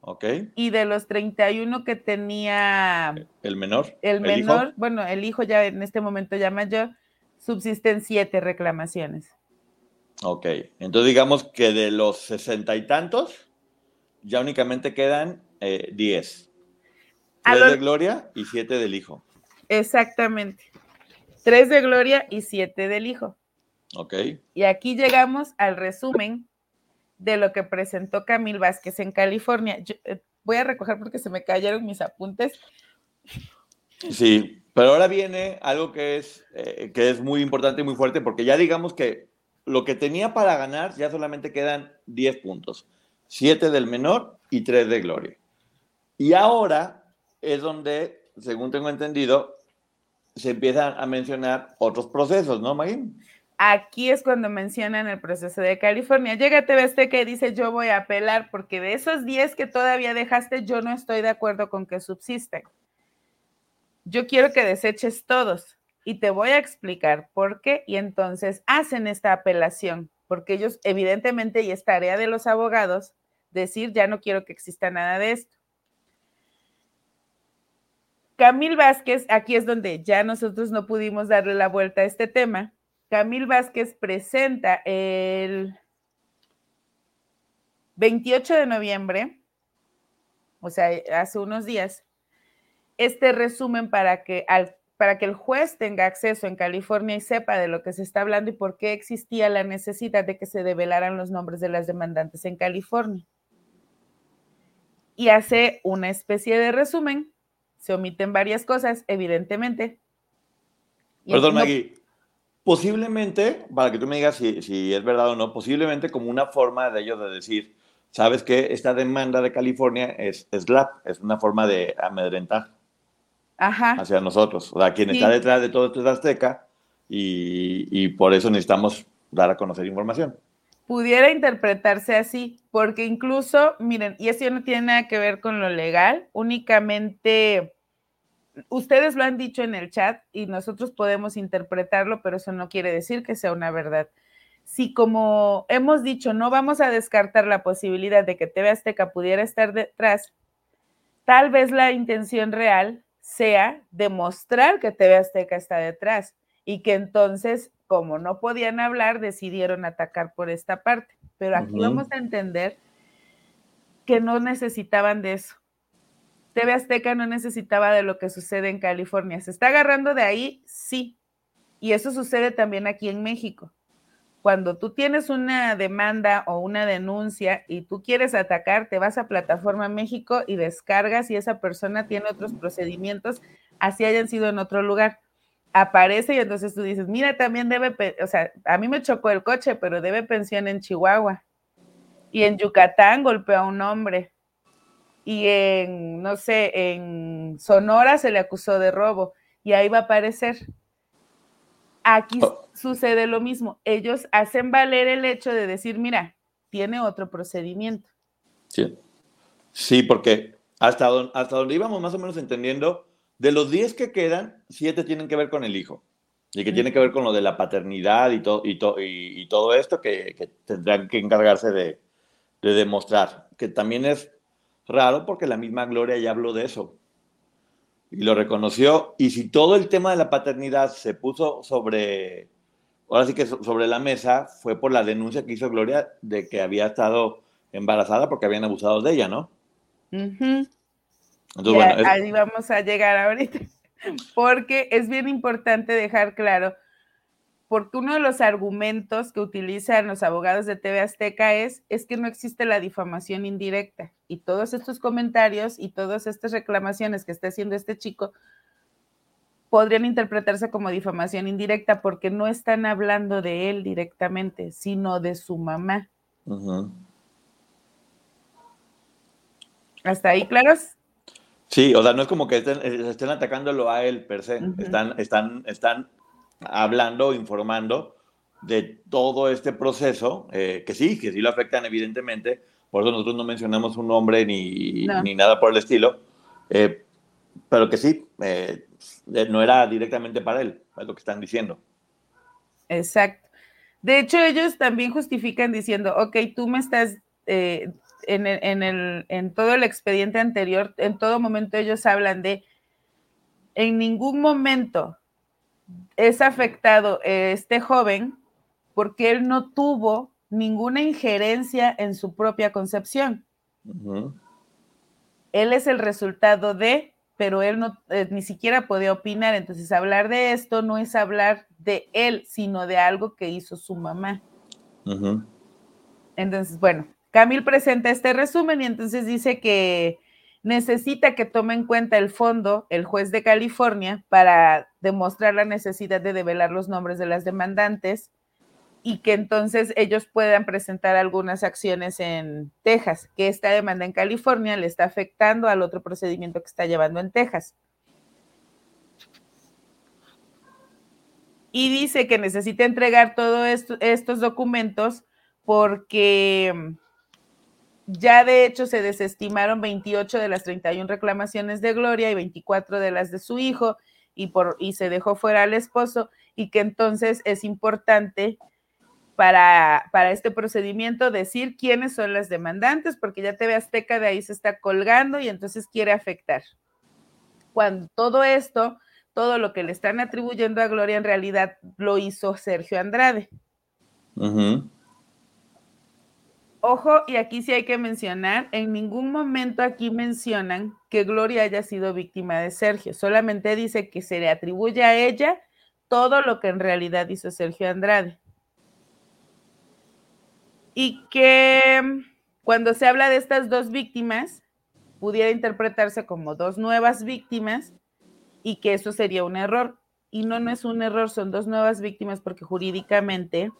Ok. Y de los 31 que tenía... El menor. El menor, bueno, el hijo ya en este momento ya mayor, subsisten siete reclamaciones. Ok, entonces digamos que de los sesenta y tantos, ya únicamente quedan eh, diez. Tres de Gloria y siete del Hijo. Exactamente. Tres de Gloria y siete del Hijo. Ok. Y aquí llegamos al resumen de lo que presentó Camil Vázquez en California. Eh, voy a recoger porque se me cayeron mis apuntes. Sí, pero ahora viene algo que es, eh, que es muy importante y muy fuerte, porque ya digamos que lo que tenía para ganar ya solamente quedan 10 puntos. 7 del menor y 3 de Gloria. Y ahora es donde, según tengo entendido, se empiezan a mencionar otros procesos, ¿no, Maggie? Aquí es cuando mencionan el proceso de California. Llega TV que dice yo voy a apelar porque de esos 10 que todavía dejaste, yo no estoy de acuerdo con que subsisten. Yo quiero que deseches todos y te voy a explicar por qué. Y entonces hacen esta apelación, porque ellos evidentemente, y es tarea de los abogados, decir, ya no quiero que exista nada de esto. Camil Vázquez, aquí es donde ya nosotros no pudimos darle la vuelta a este tema. Camil Vázquez presenta el 28 de noviembre, o sea, hace unos días, este resumen para que al para que el juez tenga acceso en California y sepa de lo que se está hablando y por qué existía la necesidad de que se develaran los nombres de las demandantes en California. Y hace una especie de resumen. Se omiten varias cosas, evidentemente. Perdón, Maggie. Posiblemente, para que tú me digas si, si es verdad o no, posiblemente como una forma de ellos de decir, sabes que esta demanda de California es slap, es una forma de amedrentar Ajá. hacia nosotros. O sea, quien está Sí. detrás de todo esto es Azteca y, y por eso necesitamos dar a conocer información. pudiera interpretarse así, porque incluso, miren, y eso no tiene nada que ver con lo legal, únicamente ustedes lo han dicho en el chat y nosotros podemos interpretarlo, pero eso no quiere decir que sea una verdad. Si como hemos dicho, no vamos a descartar la posibilidad de que TV Azteca pudiera estar detrás, tal vez la intención real sea demostrar que TV Azteca está detrás y que entonces, como no podían hablar, decidieron atacar por esta parte. Pero aquí vamos a entender que no necesitaban de eso. TV Azteca no necesitaba de lo que sucede en California. ¿Se está agarrando de ahí? Sí. Y eso sucede también aquí en México. Cuando tú tienes una demanda o una denuncia y tú quieres atacar, te vas a Plataforma México y descargas y esa persona tiene otros procedimientos, así hayan sido en otro lugar. Aparece y entonces tú dices, mira, también debe, o sea, a mí me chocó el coche, pero debe pensión en Chihuahua. Y en Yucatán golpeó a un hombre. Y en, no sé, en Sonora se le acusó de robo. Y ahí va a aparecer. Aquí Oh. sucede lo mismo. Ellos hacen valer el hecho de decir, mira, tiene otro procedimiento. Sí, sí porque hasta, don- hasta donde íbamos más o menos entendiendo, de los 10 que quedan, 7 tienen que ver con el hijo. Y que tiene que ver con lo de la paternidad y, to- y, to- y- y todo esto que, que tendrán que encargarse de, de demostrar. Que también es raro porque la misma Gloria ya habló de eso. Y lo reconoció. Y si todo el tema de la paternidad se puso sobre, ahora sí que so- sobre la mesa, fue por la denuncia que hizo Gloria de que había estado embarazada porque habían abusado de ella, ¿no? Ujú. Entonces, Y bueno, es- ahí vamos a llegar ahorita, porque es bien importante dejar claro, porque uno de los argumentos que utilizan los abogados de TV Azteca es, es que no existe la difamación indirecta. Y todos estos comentarios y todas estas reclamaciones que está haciendo este chico podrían interpretarse como difamación indirecta porque no están hablando de él directamente, sino de su mamá. ¿Hasta ahí, claros? Sí, o sea, no es como que estén, estén atacándolo a él per se. Están, están, están hablando, informando de todo este proceso, eh, que sí, que sí lo afectan evidentemente. Por eso nosotros no mencionamos un nombre ni, No. ni nada por el estilo. eh, pero que sí, eh, no era directamente para él, es lo que están diciendo. Exacto. De hecho, ellos también justifican diciendo, ok, tú me estás eh, en, el, en, el, en todo el expediente anterior, en todo momento ellos hablan de, en ningún momento es afectado este joven porque él no tuvo ninguna injerencia en su propia concepción. Él es el resultado de, pero él no eh, ni siquiera podía opinar. Entonces, hablar de esto no es hablar de él, sino de algo que hizo su mamá. Entonces, bueno, Camil presenta este resumen y entonces dice que necesita que tome en cuenta el fondo el juez de California para demostrar la necesidad de develar los nombres de las demandantes y que entonces ellos puedan presentar algunas acciones en Texas, que esta demanda en California le está afectando al otro procedimiento que está llevando en Texas. Y dice que necesita entregar todos esto, estos documentos porque ya de hecho se desestimaron 28 de las 31 reclamaciones de Gloria y 24 de las de su hijo y, por, y se dejó fuera al esposo y que entonces es importante para, para este procedimiento decir quiénes son las demandantes porque ya TV Azteca de ahí se está colgando y entonces quiere afectar. Cuando todo esto, todo lo que le están atribuyendo a Gloria en realidad lo hizo Sergio Andrade. Ujú. Ojo, y aquí sí hay que mencionar, en ningún momento aquí mencionan que Gloria haya sido víctima de Sergio, solamente dice que se le atribuye a ella todo lo que en realidad hizo Sergio Andrade. Y que mm, cuando se habla de estas dos víctimas, pudiera interpretarse como dos nuevas víctimas y que eso sería un error. y no, no es un error, son dos nuevas víctimas porque jurídicamente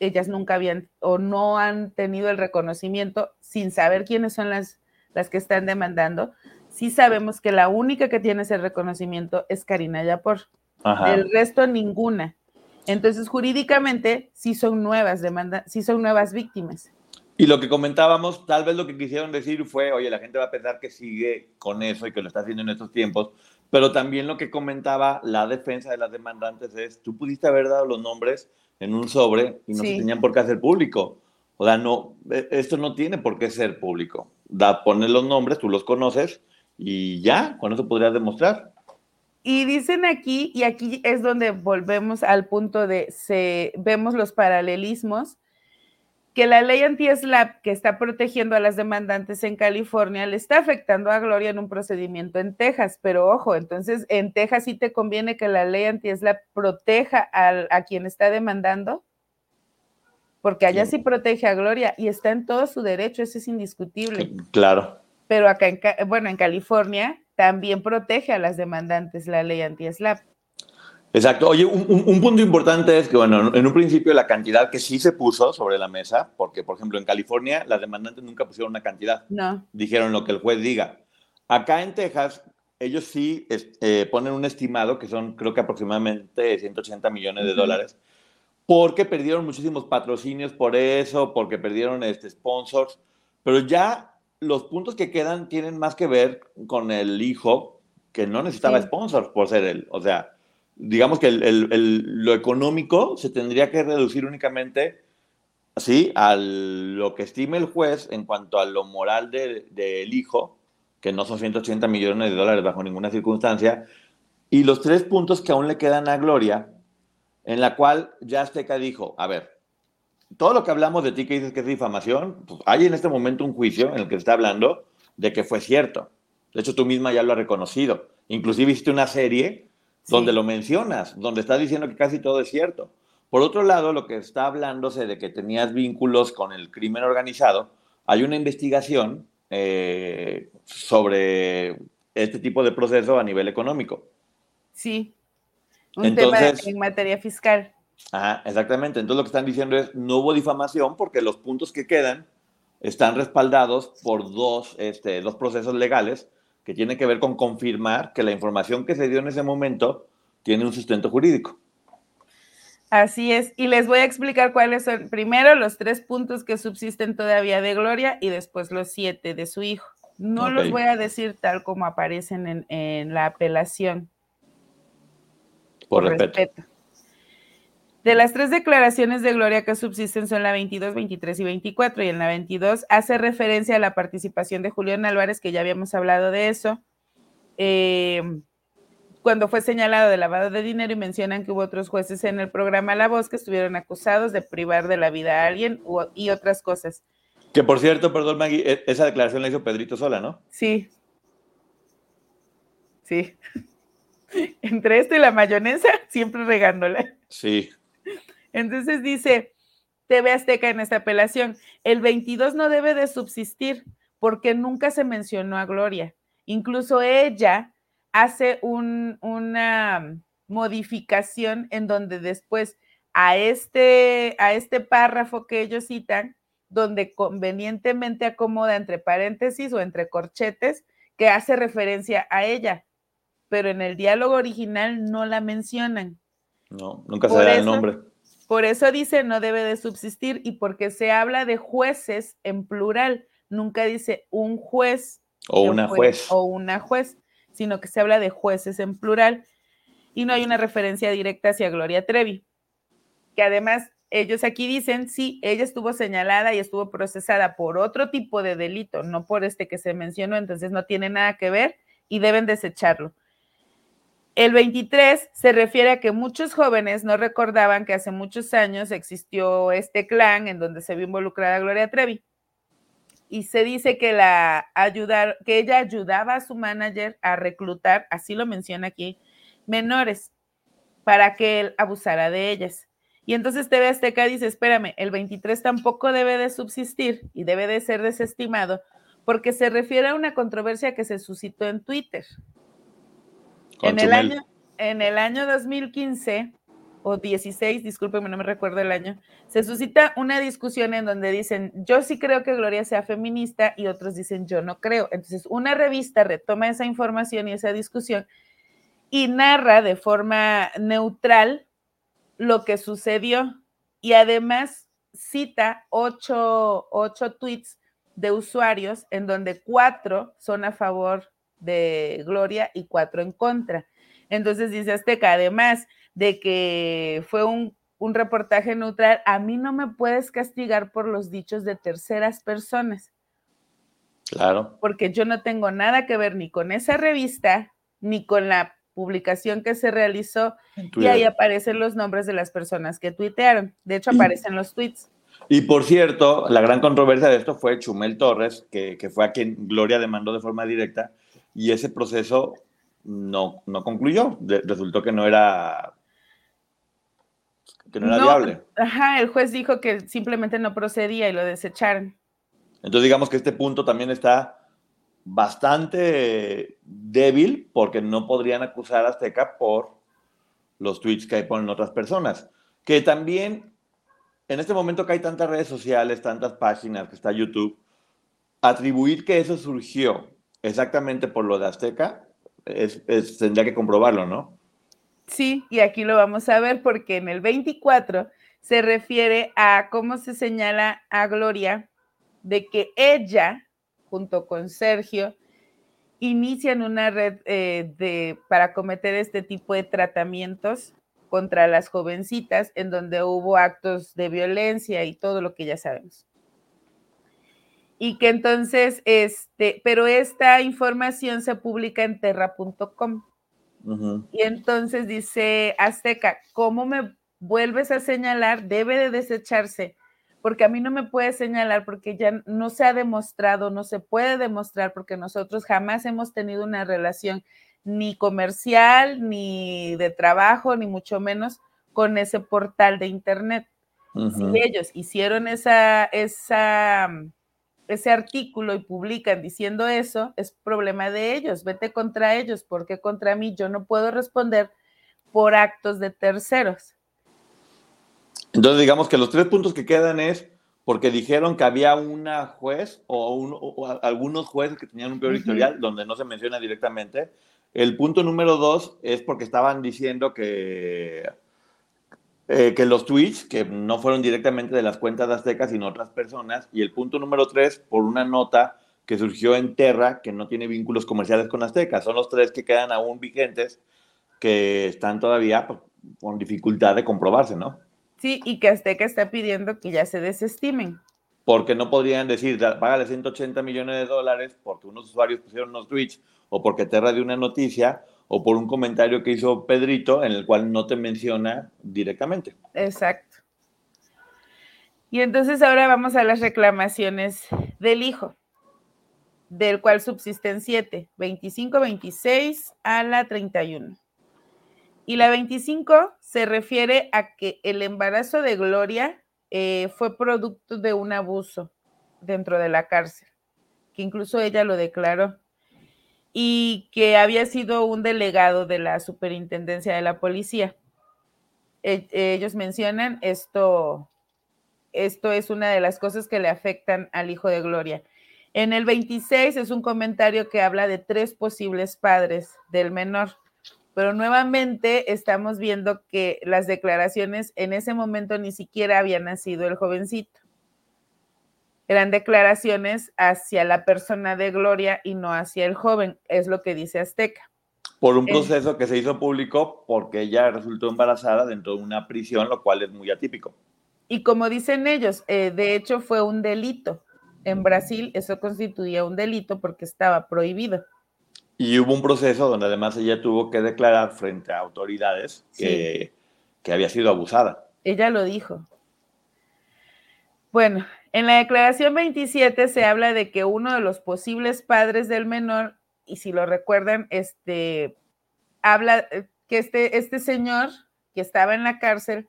ellas nunca habían o no han tenido el reconocimiento sin saber quiénes son las, las que están demandando. Sí sabemos que la única que tiene ese reconocimiento es Karina Yapor. El resto ninguna. Entonces, jurídicamente sí son nuevas demandas, sí son nuevas víctimas. Y lo que comentábamos, tal vez lo que quisieron decir fue, oye, la gente va a pensar que sigue con eso y que lo está haciendo en estos tiempos, pero también lo que comentaba la defensa de las demandantes es, tú pudiste haber dado los nombres en un sobre y no se tenían por qué hacer público. O sea, no, e, esto no tiene por qué ser público. Da, pones los nombres, tú los conoces y ya, con eso podrías demostrar. Y dicen aquí, y aquí es donde volvemos al punto de se, vemos los paralelismos que la ley anti-SLAP que está protegiendo a las demandantes en California le está afectando a Gloria en un procedimiento en Texas, pero ojo, entonces en Texas sí te conviene que la ley anti-SLAP proteja a, quien está demandando, porque allá sí. protege a Gloria y está en todo su derecho, eso es indiscutible. Claro. Pero acá, en, bueno, en California también protege a las demandantes la ley anti-SLAP. Exacto. Oye, un, punto importante es que, bueno, en un principio la cantidad que sí se puso sobre la mesa, porque, por ejemplo, en California las demandantes nunca pusieron una cantidad. No. Dijeron lo que el juez diga. Acá en Texas, ellos sí eh, ponen un estimado que son, creo que aproximadamente 180 millones de dólares, porque perdieron muchísimos patrocinios por eso, porque perdieron este, sponsors, pero ya los puntos que quedan tienen más que ver con el hijo que no necesitaba sponsors por ser él. O sea, digamos que lo económico se tendría que reducir únicamente ¿sí? a lo que estime el juez en cuanto a lo moral del hijo, que no son 180 millones de dólares bajo ninguna circunstancia, y los tres puntos que aún le quedan a Gloria, en la cual ya Azteca dijo, a ver, todo lo que hablamos de ti que dices que es difamación, pues hay en este momento un juicio en el que se está hablando de que fue cierto. De hecho, tú misma ya lo has reconocido. Inclusive hiciste una serie donde lo mencionas, donde estás diciendo que casi todo es cierto. Por otro lado, lo que está hablándose de que tenías vínculos con el crimen organizado, hay una investigación eh, sobre este tipo de proceso a nivel económico. Sí, un tema en materia fiscal. Ajá, exactamente. Entonces lo que están diciendo es, no hubo difamación porque los puntos que quedan están respaldados por dos, este, dos procesos legales que tiene que ver con confirmar que la información que se dio en ese momento tiene un sustento jurídico. Así es, y les voy a explicar cuáles son primero los tres puntos que subsisten todavía de Gloria y después los siete de su hijo. No los voy a decir tal como aparecen en, la apelación. Por, respeto. De las tres declaraciones de Gloria que subsisten son la 22, 23 y 24, y en la 22 hace referencia a la participación de Julián Álvarez, que ya habíamos hablado de eso, em, cuando fue señalado de lavado de dinero y mencionan que hubo otros jueces en el programa La Voz que estuvieron acusados de privar de la vida a alguien y otras cosas. Que por cierto, perdón Maggie, e, esa declaración la hizo Pedrito sola, ¿no? Sí. Sí. Entre esto y la mayonesa, siempre regándola. Sí. Entonces dice TV Azteca en esta apelación, el 22 no debe de subsistir porque nunca se mencionó a Gloria. Incluso ella hace una modificación en donde después a este, a este párrafo que ellos citan, donde convenientemente acomoda entre paréntesis o entre corchetes, que hace referencia a ella, pero en el diálogo original no la mencionan. No, nunca se da el nombre. Por eso dice no debe de subsistir y porque se habla de jueces en plural, nunca dice un juez o una juez, o una juez, sino que se habla de jueces en plural y no hay una referencia directa hacia Gloria Trevi, que además ellos aquí dicen, sí, ella estuvo señalada y estuvo procesada por otro tipo de delito, no por este que se mencionó, entonces no tiene nada que ver y deben desecharlo. El 23 se refiere a que muchos jóvenes no recordaban que hace muchos años existió este clan en donde se vio involucrada Gloria Trevi. Y se dice que, la ayudar, que ella ayudaba a su manager a reclutar, así lo menciona aquí, menores para que él abusara de ellas. Y entonces TV Azteca dice, espérame, el 23 tampoco debe de subsistir y debe de ser desestimado porque se refiere a una controversia que se suscitó en Twitter en el año, en el año 2015 o 16, discúlpeme, no me recuerdo el año, se suscita una discusión en donde dicen, yo sí creo que Gloria sea feminista y otros dicen, yo no creo. Entonces, una revista retoma esa información y esa discusión y narra de forma neutral lo que sucedió y además cita ocho, ocho tweets de usuarios en donde cuatro son a favor de Gloria y cuatro en contra. Entonces dice Azteca, además de que fue un, reportaje neutral, a mí no me puedes castigar por los dichos de terceras personas. Claro. Porque yo no tengo nada que ver ni con esa revista, ni con la publicación que se realizó, y ahí aparecen los nombres de las personas que tuitearon. De hecho, aparecen los tweets. Y por cierto, la gran controversia de esto fue Chumel Torres, que, que fue a quien Gloria demandó de forma directa, y ese proceso no, no concluyó. resultó que no era, que no era viable. Ajá, el juez dijo que simplemente no procedía y lo desecharon. Entonces digamos que este punto también está bastante débil porque no podrían acusar a Azteca por los tweets que hay ponen otras personas. Que también, en este momento que hay tantas redes sociales, tantas páginas, que está YouTube, atribuir que eso surgió exactamente por lo de Azteca, es, tendría que comprobarlo, ¿no? Sí, y aquí lo vamos a ver porque en el 24 se refiere a cómo se señala a Gloria de que ella, junto con Sergio, inician una red eh, de, para cometer este tipo de tratamientos contra las jovencitas, en donde hubo actos de violencia y todo lo que ya sabemos y que entonces, este, pero esta información se publica en terra.com. Y entonces dice Azteca, ¿cómo me vuelves a señalar? Debe de desecharse, porque a mí no me puede señalar porque ya no se ha demostrado, no se puede demostrar, porque nosotros jamás hemos tenido una relación ni comercial, ni de trabajo, ni mucho menos con ese portal de Internet. Si ellos hicieron esa, esa ese artículo y publican diciendo eso, es problema de ellos, vete contra ellos, porque contra mí yo no puedo responder por actos de terceros. Entonces, digamos que los tres puntos que quedan es porque dijeron que había una juez o, algunos jueces que tenían un peor historial, donde no se menciona directamente. El punto número dos es porque estaban diciendo que eh, que los tweets, que no fueron directamente de las cuentas de Azteca, sino otras personas. Y el punto número tres, por una nota que surgió en Terra, que no tiene vínculos comerciales con Azteca. Son los tres que quedan aún vigentes, que están todavía pues, con dificultad de comprobarse, ¿no? Sí, y que Azteca está pidiendo que ya se desestimen. Porque no podrían decir, págale 180 millones de dólares porque unos usuarios pusieron unos tweets o porque Terra dio una noticia o por un comentario que hizo Pedrito en el cual no te menciona directamente. Exacto. Y entonces ahora vamos a las reclamaciones del hijo, del cual subsisten siete, 25, 26 a la 31. Y la 25 se refiere a que el embarazo de Gloria eh, fue producto de un abuso dentro de la cárcel, que incluso ella lo declaró y que había sido un delegado de la superintendencia de la policía. E, ellos mencionan esto, esto es una de las cosas que le afectan al hijo de Gloria. En el 26 es un comentario que habla de tres posibles padres del menor, pero nuevamente estamos viendo que las declaraciones en ese momento ni siquiera había nacido el jovencito eran declaraciones hacia la persona de Gloria y no hacia el joven, es lo que dice Azteca. Por un proceso que se hizo público porque ella resultó embarazada dentro de una prisión, lo cual es muy atípico. Y como dicen ellos, eh, de hecho fue un delito. En Brasil eso constituía un delito porque estaba prohibido. Y hubo un proceso donde además ella tuvo que declarar frente a autoridades que, que había sido abusada. Ella lo dijo. Bueno, en la declaración 27 se habla de que uno de los posibles padres del menor, y si lo recuerdan, este, habla eh, que este, este señor que estaba en la cárcel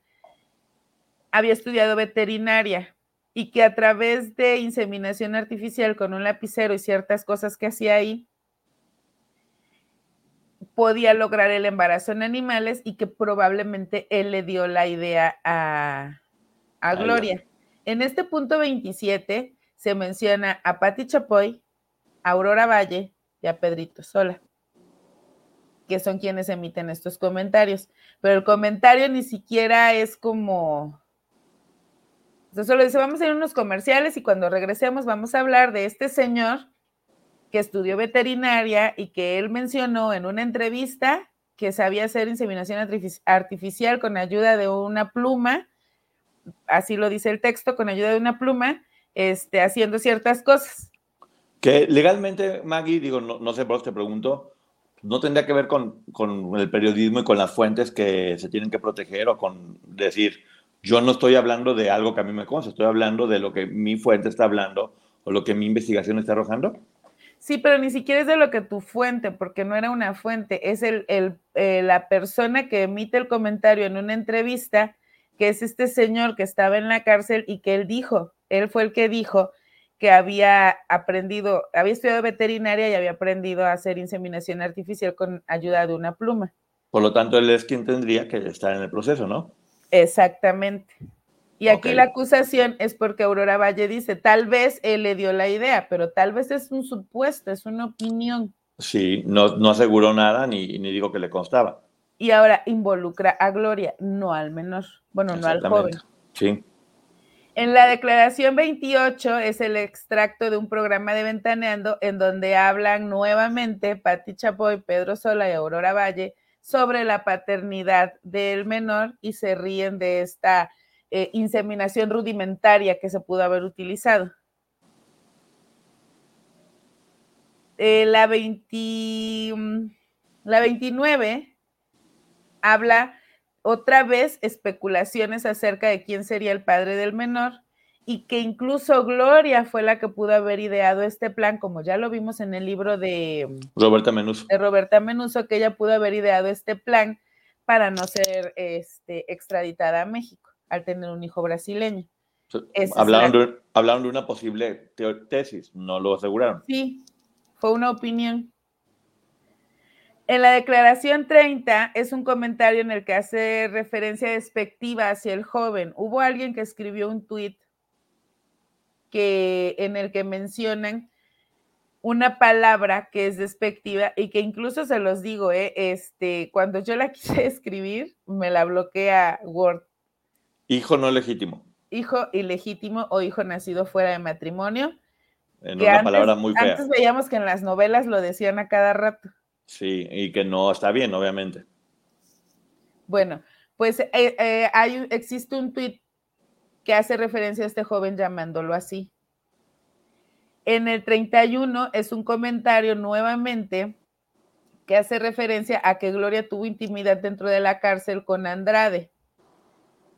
había estudiado veterinaria y que a través de inseminación artificial con un lapicero y ciertas cosas que hacía ahí, podía lograr el embarazo en animales y que probablemente él le dio la idea a, a Gloria. En este punto 27 se menciona a Patti Chapoy, a Aurora Valle y a Pedrito Sola, que son quienes emiten estos comentarios. Pero el comentario ni siquiera es como... O solo dice, vamos a ir a unos comerciales y cuando regresemos vamos a hablar de este señor que estudió veterinaria y que él mencionó en una entrevista que sabía hacer inseminación artificial con ayuda de una pluma, así lo dice el texto, con ayuda de una pluma, este, haciendo ciertas cosas. Que legalmente, Maggie, digo, no, sé por qué te pregunto, no tendría que ver con, con, el periodismo y con las fuentes que se tienen que proteger o con decir, yo no estoy hablando de algo que a mí me consta, estoy hablando de lo que mi fuente está hablando o lo que mi investigación está arrojando. Sí, pero ni siquiera es de lo que tu fuente, porque no era una fuente, es el, el, eh, la persona que emite el comentario en una entrevista, que es este señor que estaba en la cárcel y que él dijo, él fue el que dijo que había aprendido, había estudiado veterinaria y había aprendido a hacer inseminación artificial con ayuda de una pluma. Por lo tanto, él es quien tendría que estar en el proceso, ¿no? Exactamente. Y aquí la acusación es porque Aurora Valle dice, tal vez él le dio la idea, pero tal vez es un supuesto, es una opinión. Sí, no, no aseguró nada ni, ni digo que le constaba. Y ahora involucra a Gloria, no al menor, bueno, no al joven. Sí. En la declaración 28 es el extracto de un programa de Ventaneando en donde hablan nuevamente Pati Chapoy, Pedro Sola y Aurora Valle sobre la paternidad del menor y se ríen de esta eh, inseminación rudimentaria que se pudo haber utilizado. Eh, la, 20, mm, la 29 habla otra vez especulaciones acerca de quién sería el padre del menor y que incluso Gloria fue la que pudo haber ideado este plan, como ya lo vimos en el libro de Roberta Menuso. De Roberta Menuso, que ella pudo haber ideado este plan para no ser este, extraditada a México al tener un hijo brasileño. Hablaron de, hablaron de una posible tesis, no lo aseguraron. Sí, fue una opinión. En la declaración 30 es un comentario en el que hace referencia despectiva hacia el joven. Hubo alguien que escribió un tuit que, en el que mencionan una palabra que es despectiva y que incluso se los digo, eh, este, cuando yo la quise escribir, me la bloquea Word. Hijo no legítimo. Hijo ilegítimo o hijo nacido fuera de matrimonio. En una palabra muy fea. Antes veíamos que en las novelas lo decían a cada rato. Sí, y que no está bien, obviamente. Bueno, pues eh, eh, hay, existe un tuit que hace referencia a este joven llamándolo así. En el 31 es un comentario nuevamente que hace referencia a que Gloria tuvo intimidad dentro de la cárcel con Andrade,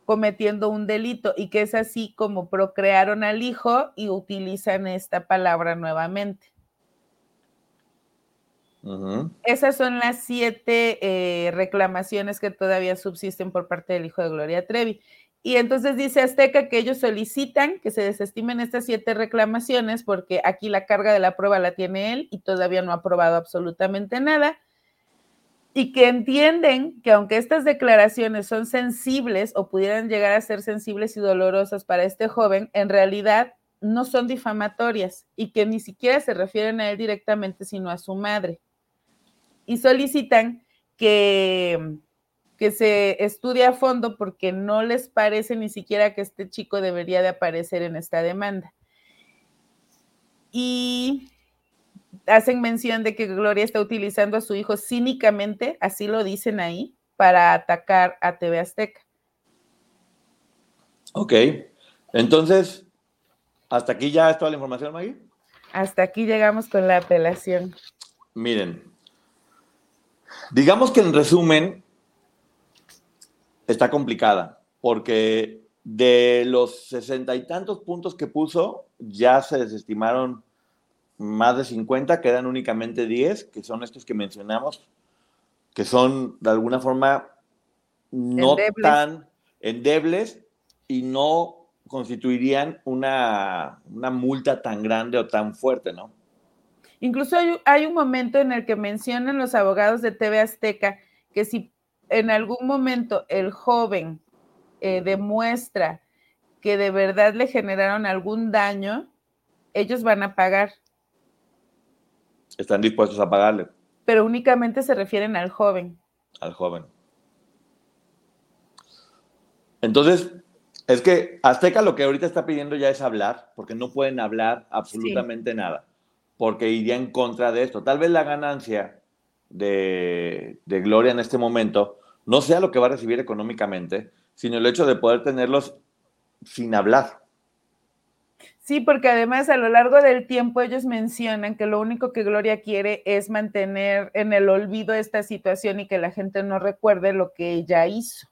cometiendo un delito, y que es así como procrearon al hijo y utilizan esta palabra nuevamente. Esas son las siete eh, reclamaciones que todavía subsisten por parte del hijo de Gloria Trevi. Y entonces dice Azteca que ellos solicitan que se desestimen estas siete reclamaciones porque aquí la carga de la prueba la tiene él y todavía no ha probado absolutamente nada. Y que entienden que aunque estas declaraciones son sensibles o pudieran llegar a ser sensibles y dolorosas para este joven, en realidad no son difamatorias y que ni siquiera se refieren a él directamente, sino a su madre y solicitan que, que se estudie a fondo porque no les parece ni siquiera que este chico debería de aparecer en esta demanda. Y hacen mención de que Gloria está utilizando a su hijo cínicamente, así lo dicen ahí, para atacar a TV Azteca. Ok, entonces, ¿hasta aquí ya es toda la información, Maggie? Hasta aquí llegamos con la apelación. Miren, Digamos que en resumen, está complicada, porque de los sesenta y tantos puntos que puso, ya se desestimaron más de 50, quedan únicamente 10, que son estos que mencionamos, que son de alguna forma no tan endebles y no constituirían una, una multa tan grande o tan fuerte, ¿no? Incluso hay, un momento en el que mencionan los abogados de TV Azteca que si en algún momento el joven eh, demuestra que de verdad le generaron algún daño, ellos van a pagar. Están dispuestos a pagarle. Pero únicamente se refieren al joven. Al joven. Entonces, es que Azteca lo que ahorita está pidiendo ya es hablar, porque no pueden hablar absolutamente nada, porque iría en contra de esto. Tal vez la ganancia de, Gloria en este momento no sea lo que va a recibir económicamente, sino el hecho de poder tenerlos sin hablar. Sí, porque además a lo largo del tiempo ellos mencionan que lo único que Gloria quiere es mantener en el olvido esta situación y que la gente no recuerde lo que ella hizo.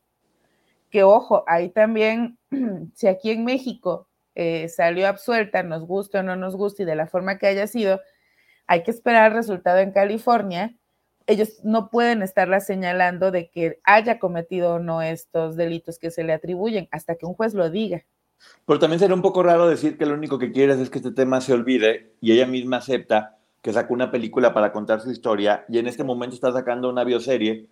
Que ojo, ahí también, si aquí en México eh, salió absuelta, nos guste o no nos guste y de la forma que haya sido, hay que esperar el resultado en California. Ellos no pueden estarla señalando de que haya cometido o no estos delitos que se le atribuyen hasta que un juez lo diga. Pero también sería un poco raro decir que lo único que quieres es que este tema se olvide y ella misma acepta que sacó una película para contar su historia y en este momento está sacando una bioserie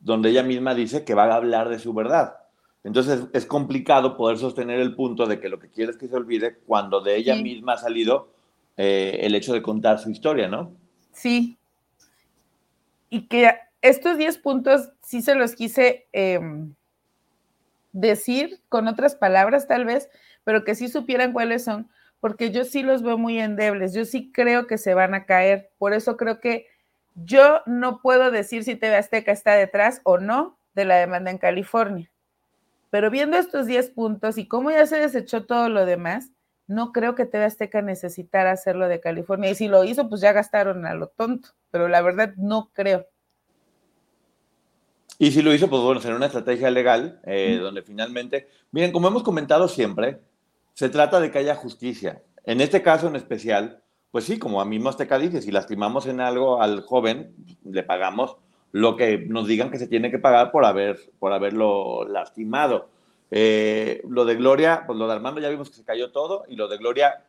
donde ella misma dice que va a hablar de su verdad. Entonces es complicado poder sostener el punto de que lo que quiere es que se olvide cuando de ella misma ha salido eh, el hecho de contar su historia, ¿no? Sí. Y que estos 10 puntos sí se los quise em, decir con otras palabras tal vez, pero que sí supieran cuáles son, porque yo sí los veo muy endebles, yo sí creo que se van a caer, por eso creo que yo no puedo decir si TV Azteca está detrás o no de la demanda en California, pero viendo estos 10 puntos y cómo ya se desechó todo lo demás, no creo que TV Azteca necesitara hacerlo de California, y si lo hizo, pues ya gastaron a lo tonto, pero la verdad no creo. Y si lo hizo, pues bueno, será una estrategia legal, eh, donde finalmente, miren, como hemos comentado siempre, se trata de que haya justicia. En este caso en especial, pues sí, como a mí Azteca dice, si lastimamos en algo al joven, le pagamos lo que nos digan que se tiene que pagar por, haber, por haberlo lastimado. Eh, lo de Gloria, pues lo de Armando ya vimos que se cayó todo, y lo de Gloria,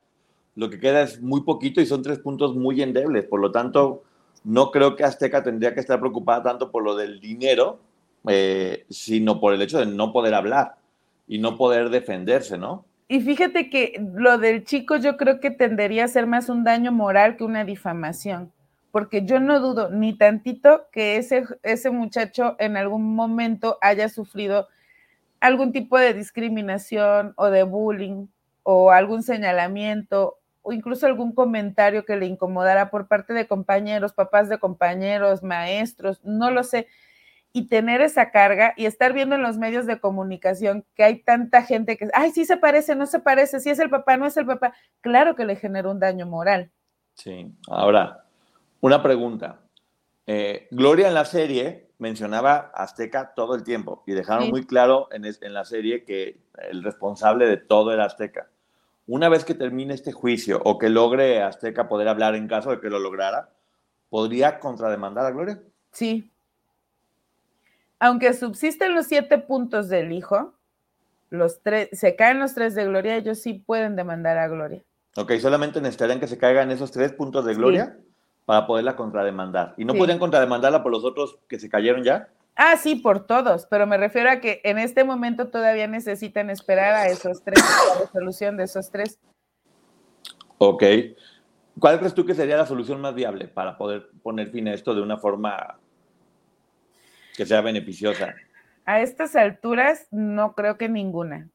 lo que queda es muy poquito y son tres puntos muy endebles. Por lo tanto, no creo que Azteca tendría que estar preocupada tanto por lo del dinero, eh, sino por el hecho de no poder hablar y no poder defenderse, ¿no? Y fíjate que lo del chico yo creo que tendería a ser más un daño moral que una difamación, porque yo no dudo ni tantito que ese, ese muchacho en algún momento haya sufrido algún tipo de discriminación o de bullying o algún señalamiento o incluso algún comentario que le incomodara por parte de compañeros, papás de compañeros, maestros, no lo sé. Y tener esa carga y estar viendo en los medios de comunicación que hay tanta gente que, ay, sí se parece, no se parece, si es el papá, no es el papá, claro que le genera un daño moral. Sí, ahora, una pregunta. Eh, Gloria en la serie mencionaba Azteca todo el tiempo y dejaron muy claro en, en la serie que el responsable de todo era Azteca una vez que termine este juicio o que logre Azteca poder hablar en caso de que lo lograra, ¿podría contrademandar a Gloria? Sí. Aunque subsisten los siete puntos del hijo, los tres, se caen los tres de Gloria, ellos sí pueden demandar a Gloria. Ok, solamente necesitarían que se caigan esos tres puntos de Gloria para poderla contrademandar. ¿Y no podrían contrademandarla por los otros que se cayeron ya? Ah, sí, por todos, pero me refiero a que en este momento todavía necesitan esperar a esos tres, a la resolución de esos tres. Ok. ¿Cuál crees tú que sería la solución más viable para poder poner fin a esto de una forma que sea beneficiosa? A estas alturas no creo que ninguna.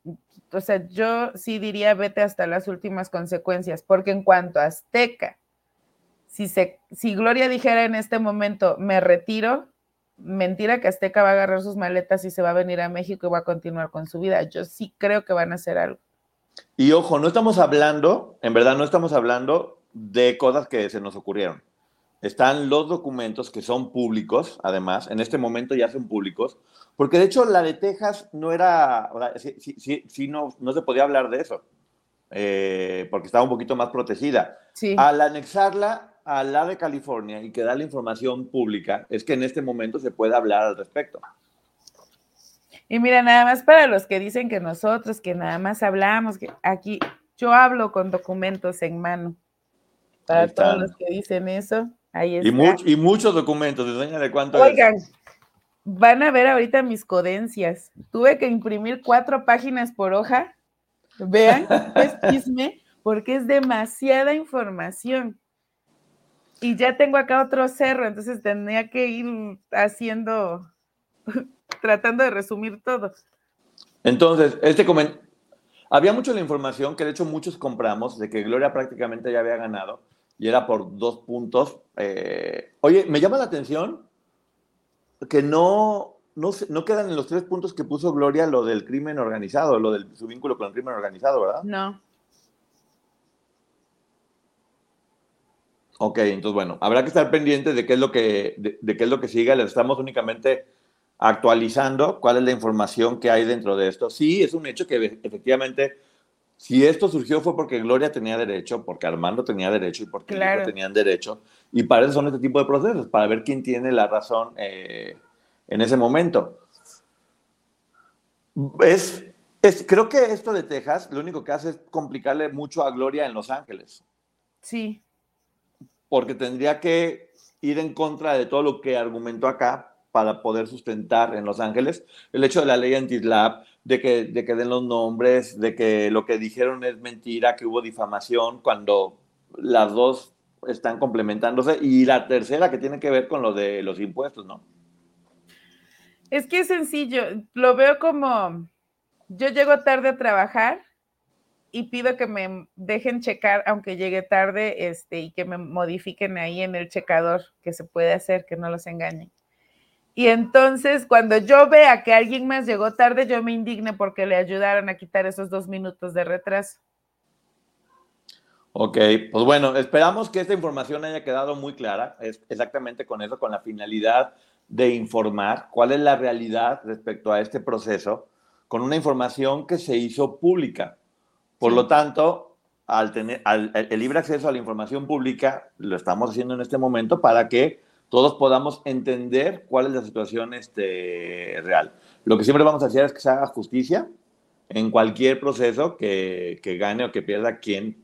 O sea, yo sí diría vete hasta las últimas consecuencias, porque en cuanto a Azteca, si, se, si Gloria dijera en este momento me retiro, mentira que Azteca va a agarrar sus maletas y se va a venir a México y va a continuar con su vida. Yo sí creo que van a hacer algo. Y ojo, no estamos hablando, en verdad no estamos hablando de cosas que se nos ocurrieron. Están los documentos que son públicos, además, en este momento ya son públicos, porque de hecho la de Texas no era, sí, sí, sí, no, no se podía hablar de eso, eh, porque estaba un poquito más protegida. Al anexarla, a la de California y que da la información pública, es que en este momento se puede hablar al respecto. Y mira, nada más para los que dicen que nosotros, que nada más hablamos, que aquí yo hablo con documentos en mano. Para todos los que dicen eso, ahí está. Y, y muchos documentos, de cuánto Oigan, van a ver ahorita mis codencias. Tuve que imprimir cuatro páginas por hoja. Vean, es chisme, porque es demasiada información. Y ya tengo acá otro cerro, entonces tendría que ir haciendo, tratando de resumir todo. Entonces, este comentario, había mucho la información que de hecho muchos compramos de que Gloria prácticamente ya había ganado y era por dos puntos. Eh, oye, me llama la atención que no, no, no, quedan en los tres puntos que puso Gloria lo del crimen organizado, lo de su vínculo con el crimen organizado, ¿verdad? No. Ok, entonces bueno, habrá que estar pendientes de qué es lo que, de, qué es lo que siga. Le estamos únicamente actualizando cuál es la información que hay dentro de esto. Sí, es un hecho que efectivamente, si esto surgió fue porque Gloria tenía derecho, porque Armando tenía derecho y porque claro. tenían derecho. Y para eso son este tipo de procesos, para ver quién tiene la razón eh, en ese momento. Es, es, creo que esto de Texas lo único que hace es complicarle mucho a Gloria en Los Ángeles. Sí porque tendría que ir en contra de todo lo que argumentó acá para poder sustentar en Los Ángeles el hecho de la ley anti-SLAP, de que, de que den los nombres, de que lo que dijeron es mentira, que hubo difamación, cuando las dos están complementándose, y la tercera que tiene que ver con lo de los impuestos, ¿no? Es que es sencillo, lo veo como, yo llego tarde a trabajar y pido que me dejen checar, aunque llegue tarde, este, y que me modifiquen ahí en el checador, que se puede hacer, que no los engañen. Y entonces, cuando yo vea que alguien más llegó tarde, yo me indigne porque le ayudaron a quitar esos dos minutos de retraso. Ok, pues bueno, esperamos que esta información haya quedado muy clara, es exactamente con eso, con la finalidad de informar cuál es la realidad respecto a este proceso, con una información que se hizo pública. Por lo tanto, al tener el libre acceso a la información pública, lo estamos haciendo en este momento para que todos podamos entender cuál es la situación este, real. Lo que siempre vamos a hacer es que se haga justicia en cualquier proceso que, gane o que pierda quien,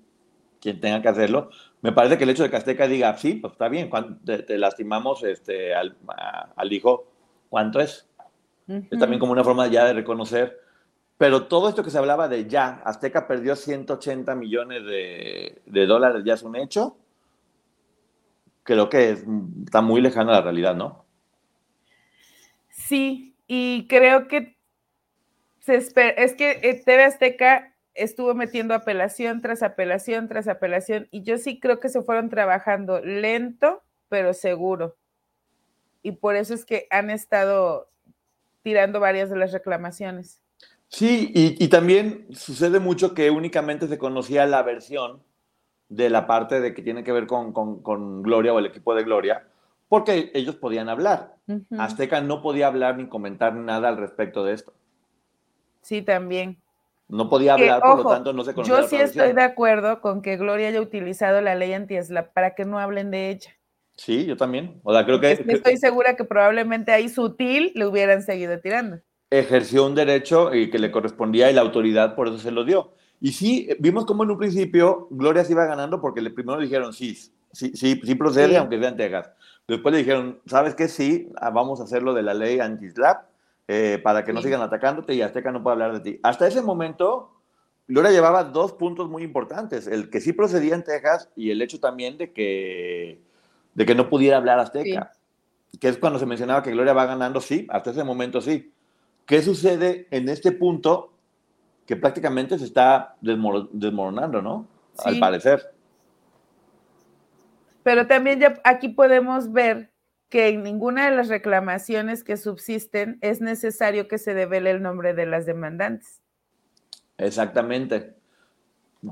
quien tenga que hacerlo. Me parece que el hecho de que Azteca diga, sí, pues está bien, te, lastimamos este, al, hijo, ¿cuánto es? Es también como una forma ya de reconocer pero todo esto que se hablaba de ya, Azteca perdió 180 millones de, dólares, ya es un hecho. Creo que está muy lejano a la realidad, ¿no? Sí, y creo que espera, es que eh, TV Azteca estuvo metiendo apelación tras apelación tras apelación, y yo sí creo que se fueron trabajando lento, pero seguro. Y por eso es que han estado tirando varias de las reclamaciones. Sí, y, también sucede mucho que únicamente se conocía la versión de la parte de que tiene que ver con, Gloria o el equipo de Gloria, porque ellos podían hablar. Azteca no podía hablar ni comentar nada al respecto de esto. Sí, también. No podía hablar, por lo tanto no se conocía. Yo sí estoy de acuerdo con que Gloria haya utilizado la ley anti para que no hablen de ella. Sí, yo también. O sea, creo que, Estoy segura que probablemente ahí sutil le hubieran seguido tirando ejerció un derecho y que le correspondía y la autoridad por eso se lo dio. Y sí, vimos como en un principio Gloria se iba ganando porque le primero dijeron sí, sí, sí, sí procede, aunque sea en Texas. Después le dijeron, ¿sabes qué? Sí, ah, vamos a hacerlo de la ley anti-slap eh, para que no sigan atacándote y Azteca no pueda hablar de ti. Hasta ese momento, Gloria llevaba dos puntos muy importantes, el que sí procedía en Texas y el hecho también de que, de que no pudiera hablar Azteca, que es cuando se mencionaba que Gloria va ganando, sí, hasta ese momento sí. ¿Qué sucede en este punto que prácticamente se está desmoronando, ¿no? Al parecer. Pero también ya aquí podemos ver que en ninguna de las reclamaciones que subsisten es necesario que se devele el nombre de las demandantes. Exactamente.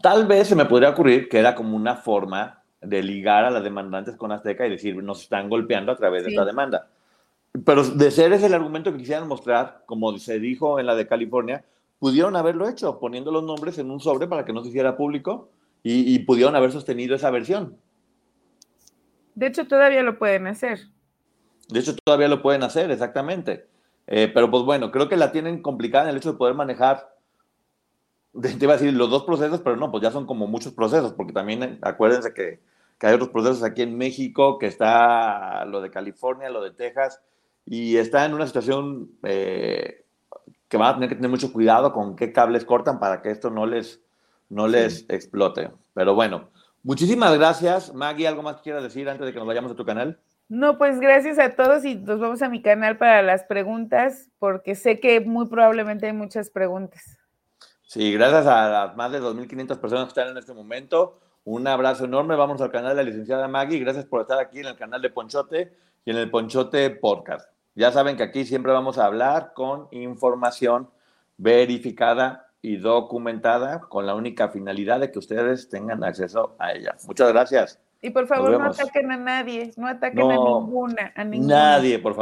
Tal vez se me podría ocurrir que era como una forma de ligar a las demandantes con Azteca y decir, nos están golpeando a través de esta demanda. Pero de ser ese el argumento que quisieran mostrar, como se dijo en la de California, pudieron haberlo hecho, poniendo los nombres en un sobre para que no se hiciera público y, pudieron haber sostenido esa versión. De hecho, todavía lo pueden hacer. De hecho, todavía lo pueden hacer, exactamente. Eh, pero pues bueno, creo que la tienen complicada en el hecho de poder manejar, te iba a decir los dos procesos, pero no, pues ya son como muchos procesos, porque también eh, acuérdense que, que hay otros procesos aquí en México, que está lo de California, lo de Texas, y está en una situación eh, que van a tener que tener mucho cuidado con qué cables cortan para que esto no les, no les explote. Pero bueno, muchísimas gracias. Maggie, ¿algo más que quieras decir antes de que nos vayamos a tu canal? No, pues gracias a todos y nos vamos a mi canal para las preguntas, porque sé que muy probablemente hay muchas preguntas. Sí, gracias a las más de 2.500 personas que están en este momento. Un abrazo enorme. Vamos al canal de la licenciada Maggie. Gracias por estar aquí en el canal de Ponchote y en el Ponchote Podcast. Ya saben que aquí siempre vamos a hablar con información verificada y documentada con la única finalidad de que ustedes tengan acceso a ella. Muchas gracias. Y por favor, no ataquen a nadie, no ataquen a ninguna, a ninguna. Nadie, por favor.